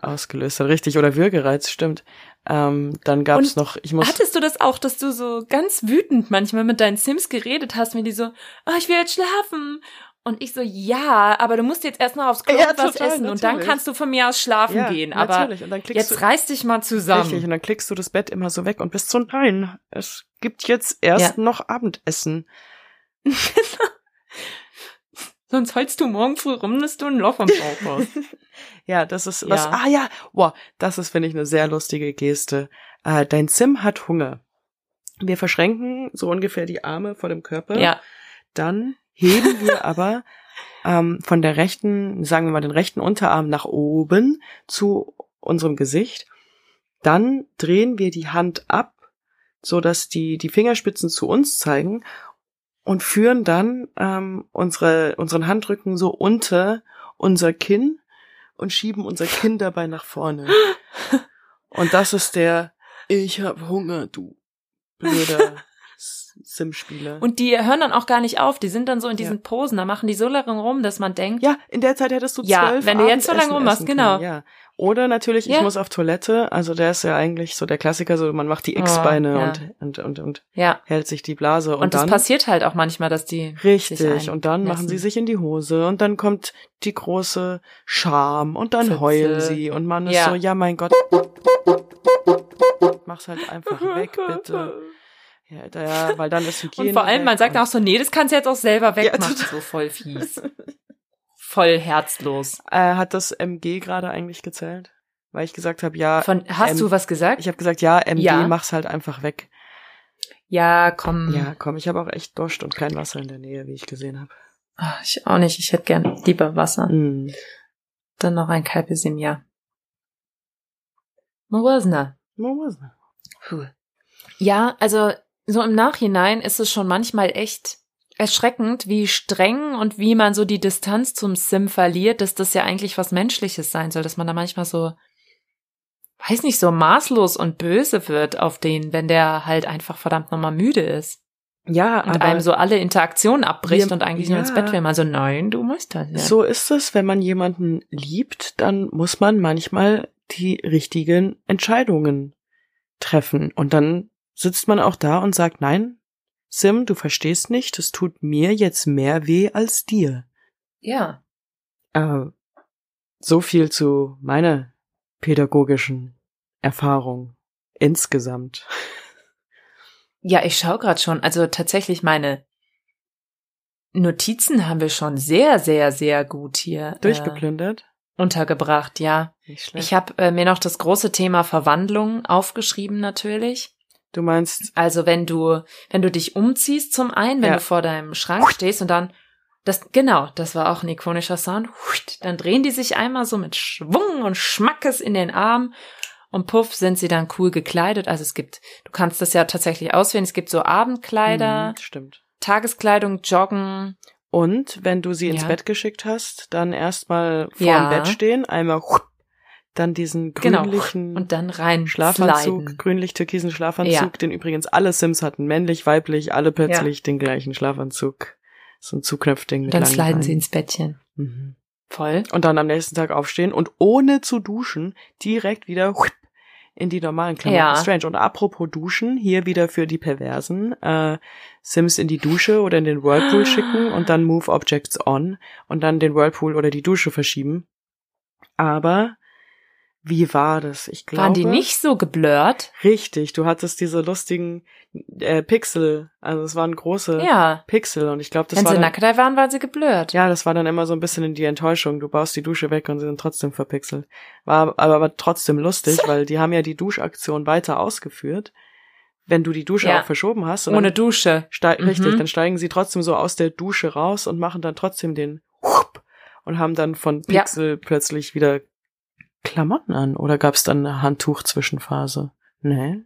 ausgelöst hat. Richtig, oder Würgereiz, stimmt. Ähm, dann gab's Und noch, ich muss, Hattest du das auch, dass du so ganz wütend manchmal mit deinen Sims geredet hast, wenn die so, oh, ich will jetzt schlafen. Und ich so, ja, aber du musst jetzt erst noch aufs Klo Ja, was total, essen und dann natürlich. kannst du von mir aus schlafen ja, gehen. Aber natürlich. Und dann jetzt du, reiß dich mal zusammen. Richtig, und dann klickst du das Bett immer so weg und bist so, nein, es gibt jetzt erst noch Abendessen. Sonst heulst du morgen früh rum, dass du ein Loch im Bauch hast. Ja, das ist was, Ja. ah ja, wow, das ist, finde ich, eine sehr lustige Geste. Äh, dein Sim hat Hunger. Wir verschränken so ungefähr die Arme vor dem Körper. ja, Dann heben wir aber ähm, von der rechten, sagen wir mal, den rechten Unterarm nach oben zu unserem Gesicht. Dann drehen wir die Hand ab, so dass die, die Fingerspitzen zu uns zeigen und führen dann ähm, unsere, unseren Handrücken so unter unser Kinn und schieben unser Kinn dabei nach vorne. Und das ist der Ich hab Hunger, du blöder S- Sim-Spieler. und die hören dann auch gar nicht auf. Die sind dann so in diesen Ja. Posen, da machen die so lange rum, dass man denkt, Ja, in der Zeit hättest du Ja, zwölf wenn du jetzt so lange rummachst, genau. Können, ja. Oder natürlich, ich Ja. muss auf Toilette. Also der ist ja eigentlich so der Klassiker, so man macht die X-Beine Oh, ja. und, und, und, und ja. hält sich die Blase. Und, Und, das dann, passiert halt auch manchmal, dass die richtig. Und dann machen sie sich in die Hose und dann kommt die große Scham und dann Pfütze. heulen sie und man ist Ja. so, ja mein Gott. Mach's halt einfach weg, bitte. Ja, da, ja, weil dann ist Hygiene. Und vor allem, man sagt auch so, nee, das kannst du jetzt auch selber wegmachen. total. so voll fies. voll herzlos. Äh, hat das MG gerade eigentlich gezählt? Weil ich gesagt habe, ja, Von, hast ähm, du was gesagt? ich habe gesagt, ja, MG, Ja. mach's halt einfach weg. ja, komm. Ja, komm, ich habe auch echt Durst und kein Wasser in der Nähe, wie ich gesehen habe. Ah, Ich auch nicht. Ich hätte gern lieber Wasser. Mm. Dann noch ein kalbes im Jahr. Morosna. Denn? Puh. Ja, also so im Nachhinein ist es schon manchmal echt erschreckend, wie streng und wie man so die Distanz zum Sim verliert, dass das ja eigentlich was Menschliches sein soll, dass man da manchmal so, weiß nicht, so maßlos und böse wird auf den, wenn der halt einfach verdammt nochmal müde ist Ja, und aber einem so alle Interaktionen abbricht Wir- und eigentlich nur ins ja. Bett will. Man so, nein, du musst das. Ja. so ist es, wenn man jemanden liebt, dann muss man manchmal die richtigen Entscheidungen treffen. Und dann sitzt man auch da und sagt, nein, Sim, du verstehst nicht, es tut mir jetzt mehr weh als dir. ja. Äh, so viel zu meiner pädagogischen Erfahrung insgesamt. Ja, ich schau gerade schon. Also tatsächlich meine Notizen haben wir schon sehr, sehr, sehr gut hier. Äh, Durchgeplündert. untergebracht, ja. Nicht schlecht. Ich habe äh, mir noch das große Thema Verwandlung aufgeschrieben natürlich. Du meinst, Also wenn du, wenn du dich umziehst zum einen, wenn Ja. du vor deinem Schrank stehst und dann das, genau, das war auch ein ikonischer Sound. Dann drehen die sich einmal so mit Schwung und Schmackes in den Arm und puff sind sie dann cool gekleidet. Also es gibt, du kannst das ja tatsächlich auswählen. Es gibt so Abendkleider, Mhm, stimmt. Tageskleidung, Joggen. Und wenn du sie ins Ja. Bett geschickt hast, dann erstmal vor Ja. dem Bett stehen, einmal dann diesen Genau. grünlichen Und dann rein Schlafanzug, grünlich-türkisen Schlafanzug, Ja. den übrigens alle Sims hatten, männlich, weiblich, alle plötzlich den gleichen Schlafanzug. So ein Zuknöpfding mit Dann sliden Beinen. sie ins Bettchen. Mhm. Voll. Und dann am nächsten Tag aufstehen und ohne zu duschen direkt wieder in die normalen Klamotten. Ja. Strange. Und apropos Duschen, hier wieder für die Perversen, äh, Sims in die Dusche oder in den Whirlpool schicken und dann Move Objects on und dann den Whirlpool oder die Dusche verschieben. Aber wie war das? Ich glaube. Waren die nicht so geblurrt? Richtig, du hattest diese lustigen äh, Pixel, also es waren große Ja. Pixel und ich glaube, das Wenn war sie dann, nackt waren, waren sie geblurrt. ja, das war dann immer so ein bisschen in die Enttäuschung. Du baust die Dusche weg und sie sind trotzdem verpixelt. War aber, aber trotzdem lustig, weil die haben ja die Duschaktion weiter ausgeführt. Wenn du die Dusche Ja. auch verschoben hast, und Ohne Dusche. Mhm. richtig, dann steigen sie trotzdem so aus der Dusche raus und machen dann trotzdem den Hup und haben dann von Ja. Pixel plötzlich wieder Klamotten an. Oder gab es dann eine Handtuch-Zwischenphase? Nee.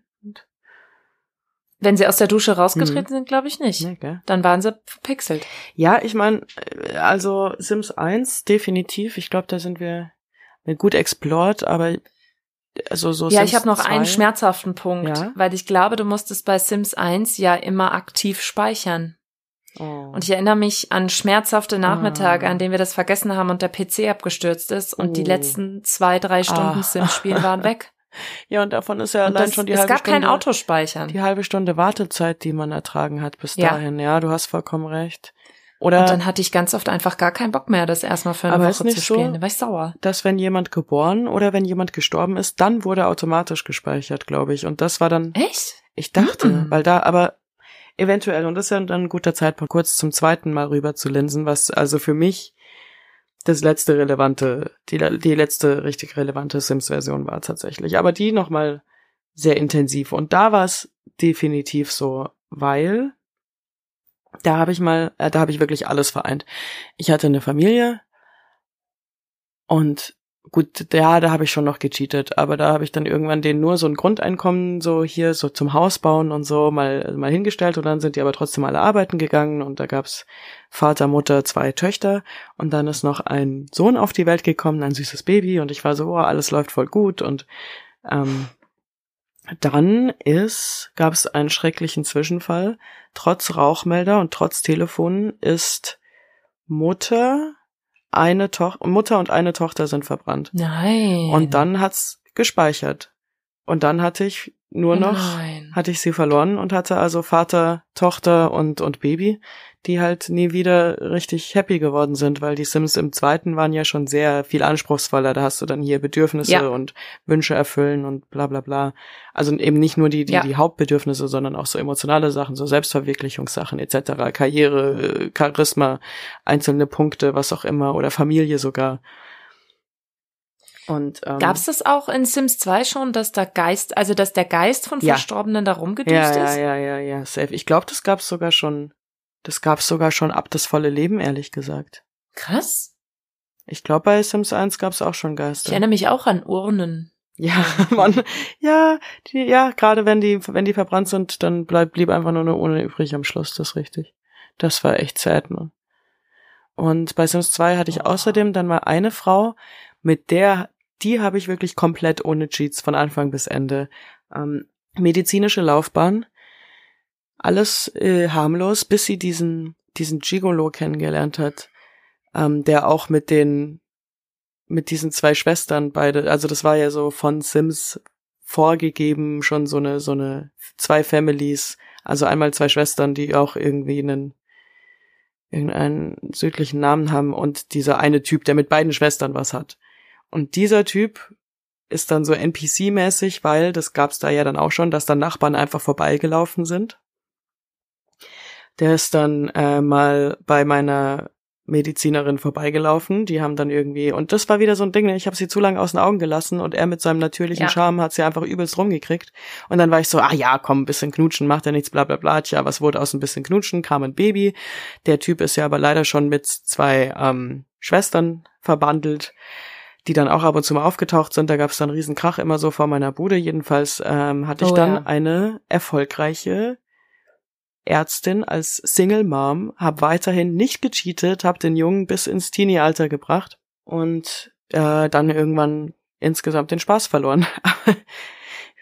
Wenn sie aus der Dusche rausgetreten sind, glaube ich nicht. nee? Dann waren sie verpixelt. Ja, ich meine, also Sims 1 definitiv. Ich glaube, da sind wir gut explored, aber also so ja, Sims ich habe noch 2, einen schmerzhaften Punkt, Ja? weil ich glaube, du musstest bei Sims 1 ja immer aktiv speichern. Oh. Und ich erinnere mich an schmerzhafte Nachmittage, Ah. an denen wir das vergessen haben und der PC abgestürzt ist und die Oh. letzten zwei, drei Stunden Ah. Sims spielen waren weg. ja, und davon ist ja Und allein das, schon die es halbe gab Stunde, kein Autospeichern. die halbe Stunde Wartezeit, die man ertragen hat bis Ja. dahin. Ja, du hast vollkommen recht. Oder Und dann hatte ich ganz oft einfach gar keinen Bock mehr, das erstmal für eine Aber ist Woche nicht zu spielen. so- Da war ich sauer. dass wenn jemand geboren oder wenn jemand gestorben ist, dann wurde automatisch gespeichert, glaube ich. Und das war dann Echt? Ich dachte, Mhm. weil da, aber eventuell, und das ist ja dann ein guter Zeitpunkt, kurz zum zweiten Mal rüber zu linsen, was also für mich das letzte relevante, die, die letzte richtig relevante Sims-Version war tatsächlich. Aber die nochmal sehr intensiv. Und da war es definitiv so, weil da habe ich mal, äh, da habe ich wirklich alles vereint. Ich hatte eine Familie und gut, ja, da habe ich schon noch gecheatet, aber da habe ich dann irgendwann denen nur so ein Grundeinkommen so hier so zum Haus bauen und so mal mal hingestellt und dann sind die aber trotzdem alle arbeiten gegangen und da gab's Vater, Mutter, zwei Töchter und dann ist noch ein Sohn auf die Welt gekommen, ein süßes Baby und ich war so, oh, alles läuft voll gut und ähm, dann ist, gab es einen schrecklichen Zwischenfall. Trotz Rauchmelder und trotz Telefon ist Mutter, eine Tochter, Mutter und eine Tochter sind verbrannt. Nein. Und dann hat's gespeichert. Und dann hatte ich nur noch, Nein. hatte ich sie verloren und hatte also Vater, Tochter und, und Baby, die halt nie wieder richtig happy geworden sind, weil die Sims im zweiten waren ja schon sehr viel anspruchsvoller. Da hast du dann hier Bedürfnisse Ja. und Wünsche erfüllen und bla bla bla. Also eben nicht nur die, die, Ja. die Hauptbedürfnisse, sondern auch so emotionale Sachen, so Selbstverwirklichungssachen etc., Karriere, äh, Charisma, einzelne Punkte, was auch immer, oder Familie sogar. Und ähm, Gab's das auch in Sims 2 schon, dass der Geist, also dass der Geist von Ja. Verstorbenen da rumgedüst ja, ja, ist? ja, ja, ja, safe. Ich glaube, das gab's sogar schon. Das gab's sogar schon ab das volle Leben, ehrlich gesagt. Krass. Ich glaube, bei Sims 1 gab's auch schon Ich Geister. erinnere mich auch an Urnen. Ja, man, ja, die, ja, gerade wenn die, wenn die verbrannt sind, dann bleibt, blieb einfach nur eine Urne übrig am Schluss, das ist richtig. Das war echt sad, man. Und bei Sims 2 hatte ich Oh. außerdem dann mal eine Frau, mit der, die habe ich wirklich komplett ohne Cheats von Anfang bis Ende. Ähm, medizinische Laufbahn, alles äh, harmlos, bis sie diesen, diesen Gigolo kennengelernt hat, ähm, der auch mit den mit diesen zwei Schwestern beide, also das war ja so von Sims vorgegeben, schon so eine, so eine, zwei Families, also einmal zwei Schwestern, die auch irgendwie einen, irgendeinen südlichen Namen haben und dieser eine Typ, der mit beiden Schwestern was hat. Und dieser Typ ist dann so NPC-mäßig, weil das gab's da ja dann auch schon, dass dann Nachbarn einfach vorbeigelaufen sind. Der ist dann äh, mal bei meiner Medizinerin vorbeigelaufen. Die haben dann irgendwie, und das war wieder so ein Ding, ne, ich habe sie zu lange aus den Augen gelassen und er mit seinem natürlichen Ja. Charme hat sie einfach übelst rumgekriegt. Und dann war ich so, ah ja, komm, ein bisschen knutschen, macht ja nichts, bla bla bla. Tja, was wurde aus ein bisschen knutschen? Kam ein Baby. Der Typ ist ja aber leider schon mit zwei ähm, Schwestern verbandelt, die dann auch ab und zu mal aufgetaucht sind. Da gab es dann einen riesen Krach immer so vor meiner Bude. Jedenfalls ähm, hatte ich Oh dann ja. eine erfolgreiche Ärztin als Single Mom, habe weiterhin nicht gecheatet, habe den Jungen bis ins Teenie-Alter gebracht und äh, dann irgendwann insgesamt den Spaß verloren. Aber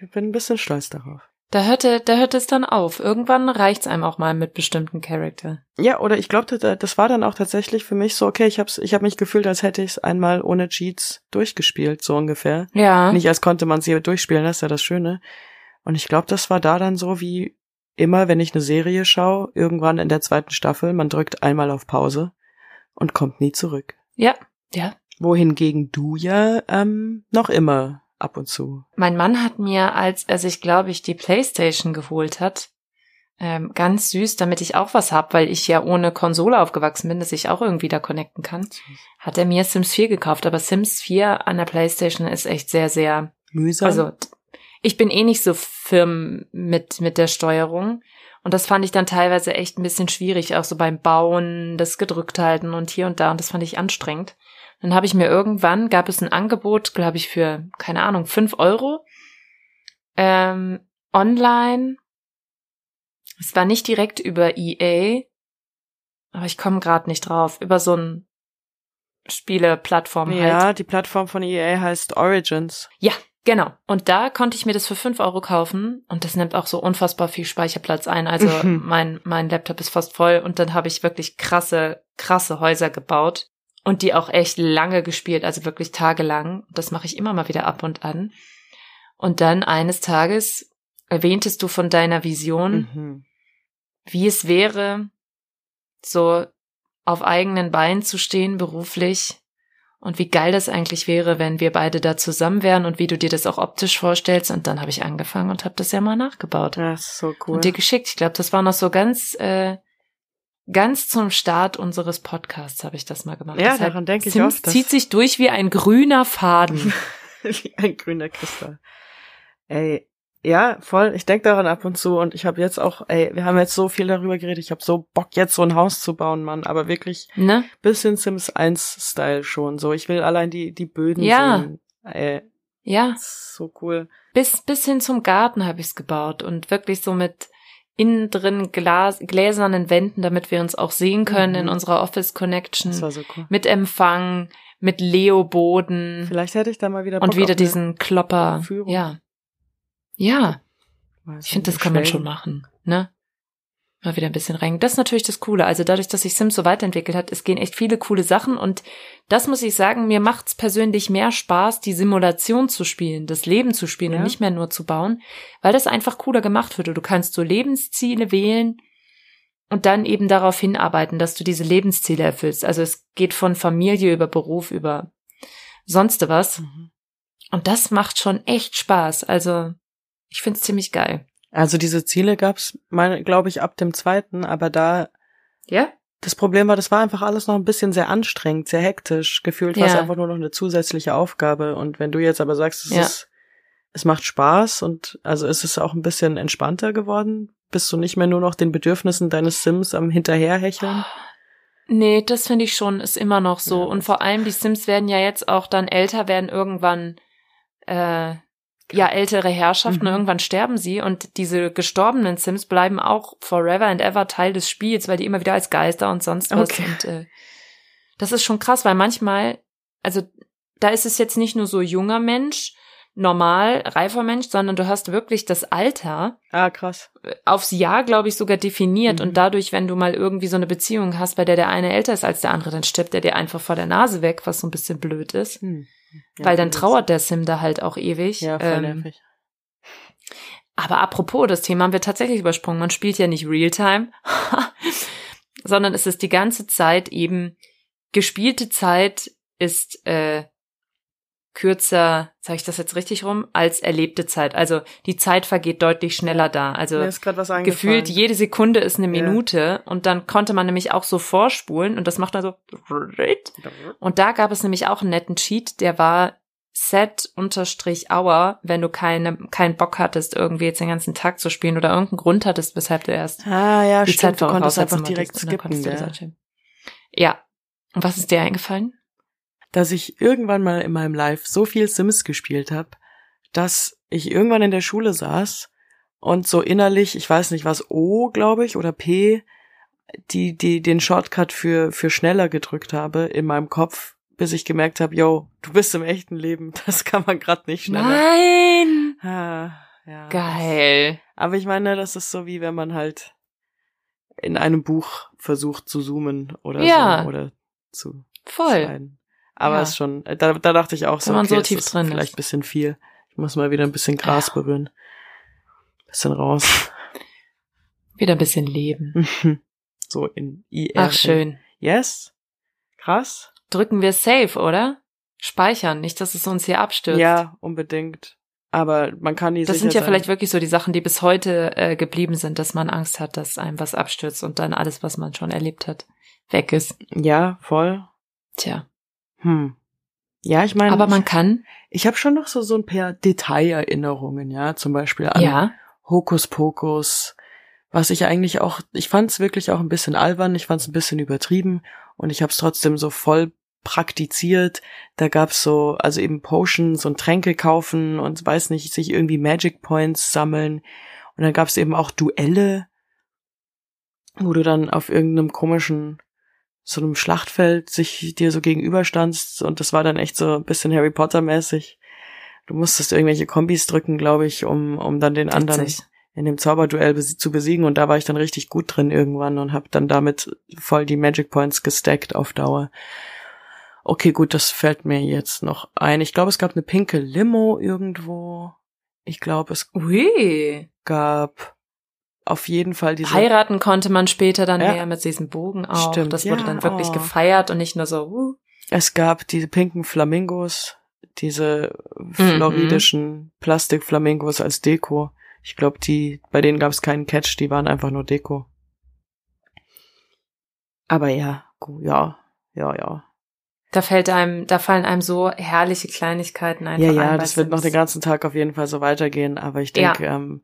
ich bin ein bisschen stolz darauf. Da hörte, da hört es dann auf. Irgendwann reicht's einem auch mal mit bestimmten Charakter. Ja, oder ich glaube, das, das war dann auch tatsächlich für mich so, okay, ich hab's, ich habe mich gefühlt, als hätte ich es einmal ohne Cheats durchgespielt, so ungefähr. Ja. Nicht als konnte man sie durchspielen, das ist ja das Schöne. Und ich glaube, das war da dann so wie immer, wenn ich eine Serie schaue, irgendwann in der zweiten Staffel, man drückt einmal auf Pause und kommt nie zurück. Ja. Ja. Wohingegen du ja ähm, noch immer ab und zu. Mein Mann hat mir, als er sich, glaube ich, die Playstation geholt hat, ähm, ganz süß, damit ich auch was hab, weil ich ja ohne Konsole aufgewachsen bin, dass ich auch irgendwie da connecten kann, hat er mir Sims 4 gekauft. Aber Sims 4 an der Playstation ist echt sehr, sehr Mühsam. Also ich bin eh nicht so firm mit, mit der Steuerung. Und das fand ich dann teilweise echt ein bisschen schwierig, auch so beim Bauen, das gedrückt halten und hier und da. Und das fand ich anstrengend. Dann habe ich mir irgendwann, gab es ein Angebot, glaube ich, für, keine Ahnung, fünf Euro ähm, online. Es war nicht direkt über EA, aber ich komme gerade nicht drauf. Über so ein Spieleplattform halt. ja, die Plattform von EA heißt Origins. Ja, genau. Und da konnte ich mir das für fünf Euro kaufen und das nimmt auch so unfassbar viel Speicherplatz ein. Also Mhm. mein, mein Laptop ist fast voll und dann habe ich wirklich krasse, krasse Häuser gebaut und die auch echt lange gespielt, also wirklich tagelang. Das mache ich immer mal wieder ab und an. Und dann eines Tages erwähntest du von deiner Vision, Mhm. wie es wäre, so auf eigenen Beinen zu stehen beruflich und wie geil das eigentlich wäre, wenn wir beide da zusammen wären und wie du dir das auch optisch vorstellst. Und dann habe ich angefangen und habe das ja mal nachgebaut Das ist so cool. und dir geschickt. Ich glaube, das war noch so ganz, äh, ganz zum Start unseres Podcasts habe ich das mal gemacht. Ja, Deshalb daran denke ich Sims oft, dass- zieht sich durch wie ein grüner Faden. Wie ein grüner Kristall. Ey, ja, voll. Ich denk daran ab und zu und ich habe jetzt auch, ey, wir haben jetzt so viel darüber geredet. Ich habe so Bock jetzt so ein Haus zu bauen, Mann. Aber wirklich ne? bisschen Sims 1 Style schon. So, ich will allein die die Böden Ja. sehen. Ey, Ja. so cool. bis, bis hin zum Garten habe ich es gebaut und wirklich so mit innen drin Glas, gläsernen Wänden, damit wir uns auch sehen können Mhm. in unserer Office Connection. Das war so cool. Mit Empfang, mit Leo-Boden Vielleicht hätte ich da mal wieder und Bock wieder auf eine- diesen Klopper. Führung. Ja. Ja, ich finde, das kann man schon machen, ne? Mal wieder ein bisschen rein. Das ist natürlich das Coole. Also dadurch, dass sich Sims so weiterentwickelt hat, es gehen echt viele coole Sachen und das muss ich sagen, mir macht's persönlich mehr Spaß, die Simulation zu spielen, das Leben zu spielen Ja. und nicht mehr nur zu bauen, weil das einfach cooler gemacht wird. Du kannst so Lebensziele wählen und dann eben darauf hinarbeiten, dass du diese Lebensziele erfüllst. Also es geht von Familie über Beruf über sonst was. Mhm. Und das macht schon echt Spaß. Also ich find's ziemlich geil. Also diese Ziele gab's, glaube ich, ab dem zweiten, aber da Ja? Das Problem war, das war einfach alles noch ein bisschen sehr anstrengend, sehr hektisch. Gefühlt war es Ja. einfach nur noch eine zusätzliche Aufgabe. Und wenn du jetzt aber sagst, es Ja. ist, es macht Spaß und also ist es auch ein bisschen entspannter geworden, bist du nicht mehr nur noch den Bedürfnissen deines Sims am Hinterherhecheln? Nee, das finde ich schon, ist immer noch so. Ja, und vor allem, die Sims werden ja jetzt auch dann älter, werden irgendwann, äh, ja, ältere Herrschaften, Mhm. irgendwann sterben sie und diese gestorbenen Sims bleiben auch forever and ever Teil des Spiels, weil die immer wieder als Geister und sonst was Okay. und äh, das ist schon krass, weil manchmal, also da ist es jetzt nicht nur so junger Mensch, normal, reifer Mensch, sondern du hast wirklich das Alter Ah, krass. aufs Jahr, glaube ich, sogar definiert. Mhm. Und dadurch, wenn du mal irgendwie so eine Beziehung hast, bei der der eine älter ist als der andere, dann stirbt er dir einfach vor der Nase weg, was so ein bisschen blöd ist. Hm. Ja, weil dann trauert der Sim da halt auch ewig. Ja, voll Ähm, nervig. aber apropos, das Thema haben wir tatsächlich übersprungen. Man spielt ja nicht Realtime, sondern es ist die ganze Zeit eben gespielte Zeit ist äh, kürzer, sage ich das jetzt richtig rum, als erlebte Zeit. Also die Zeit vergeht deutlich schneller da. Also gefühlt jede Sekunde ist eine. Minute und dann konnte man nämlich auch so vorspulen und das macht dann so und da gab es nämlich auch einen netten Cheat, der war set unterstrich hour, wenn du keine, keinen Bock hattest, irgendwie jetzt den ganzen Tag zu spielen oder irgendeinen Grund hattest, weshalb du erst Ah ja, die stimmt, du konntest einfach direkt skippen. Ja. Ja. Und was ist dir eingefallen? Dass ich irgendwann mal in meinem Live so viel Sims gespielt habe, dass ich irgendwann in der Schule saß und so innerlich, ich weiß nicht was, O, glaube ich, oder P, die, die den Shortcut für, für schneller gedrückt habe in meinem Kopf, bis ich gemerkt habe, yo, du bist im echten Leben, das kann man gerade nicht schneller. Nein! Ah, ja. Geil. Aber ich meine, das ist so wie wenn man halt in einem Buch versucht zu zoomen oder Ja. so oder zu Voll. schneiden. Aber Ja. ist schon, da, da dachte ich auch so, man okay, so tief ist drin vielleicht ist. ein bisschen viel. Ich muss mal wieder ein bisschen Gras Ja. berühren. Bisschen raus. Wieder ein bisschen leben. so in IR. Ach, schön. Yes? Krass? Drücken wir Save, oder? Speichern, nicht, dass es uns hier abstürzt. Ja, unbedingt. Aber man kann die Das sind ja sein. vielleicht wirklich so die Sachen, die bis heute äh, geblieben sind, dass man Angst hat, dass einem was abstürzt und dann alles, was man schon erlebt hat, weg ist. Ja, voll. Tja. Hm. Ja, ich meine, Aber man kann, ich habe schon noch so so ein paar Detailerinnerungen, ja, zum Beispiel an ja, Hokuspokus, was ich eigentlich auch, ich fand es wirklich auch ein bisschen albern, ich fand es ein bisschen übertrieben und ich habe es trotzdem so voll praktiziert. Da gab's so, also eben Potions und Tränke kaufen und weiß nicht, sich irgendwie Magic Points sammeln. Und dann gab's eben auch Duelle, wo du dann auf irgendeinem komischen, so einem Schlachtfeld sich dir so gegenüberstandst und das war dann echt so ein bisschen Harry Potter mäßig. Du musstest irgendwelche Kombis drücken, glaube ich, um, um dann den anderen in dem Zauberduell zu besiegen und da war ich dann richtig gut drin irgendwann und habe dann damit voll die Magic Points gestackt auf Dauer. Okay, gut, das fällt mir jetzt noch ein. Ich glaube, es gab eine pinke Limo irgendwo. Ich glaube, es Ui. gab auf jeden Fall diese Heiraten konnte man später dann Ja. mehr mit diesem Bogen auch. Stimmt, das wurde ja, dann wirklich oh. gefeiert und nicht nur so, uh. Es gab diese pinken Flamingos, diese Mhm. floridischen Plastikflamingos als Deko. Ich glaube, die, bei denen gab es keinen Catch, die waren einfach nur Deko. Aber ja, ja, ja, ja. Da fällt einem, da fallen einem so herrliche Kleinigkeiten einfach Ja, ein. ja, bei das wird noch den ganzen Tag auf jeden Fall so weitergehen. Aber ich Ja. denke, ähm,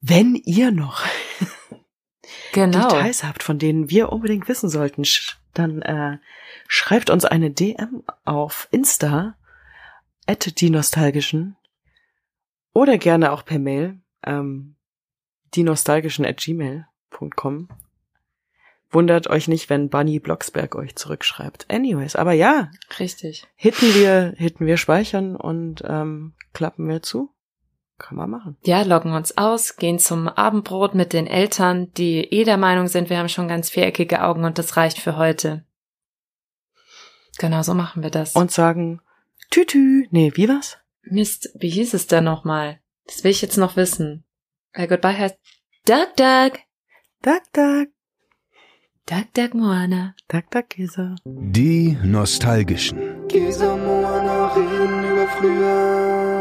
wenn ihr noch Genau. Details habt, von denen wir unbedingt wissen sollten, dann äh, schreibt uns eine DM auf Insta at die nostalgischen oder gerne auch per Mail ähm, die nostalgischen at gmail.com. Wundert euch nicht, wenn Bunny Blocksberg euch zurückschreibt. Anyways, aber ja, Richtig. hitten wir, hitten wir speichern und ähm, klappen wir zu. Kann man machen. Ja, loggen uns aus, gehen zum Abendbrot mit den Eltern, die eh der Meinung sind, wir haben schon ganz viereckige Augen und das reicht für heute. Genau so machen wir das. Und sagen Tütü. Nee, wie was? Mist, wie hieß es denn nochmal? Das will ich jetzt noch wissen. Äh, goodbye heißt Duck Duck. Dag, dag, Duck Duck Moana. dag, dag, Käse. Die Nostalgischen. Käse, Moana, reden über früher.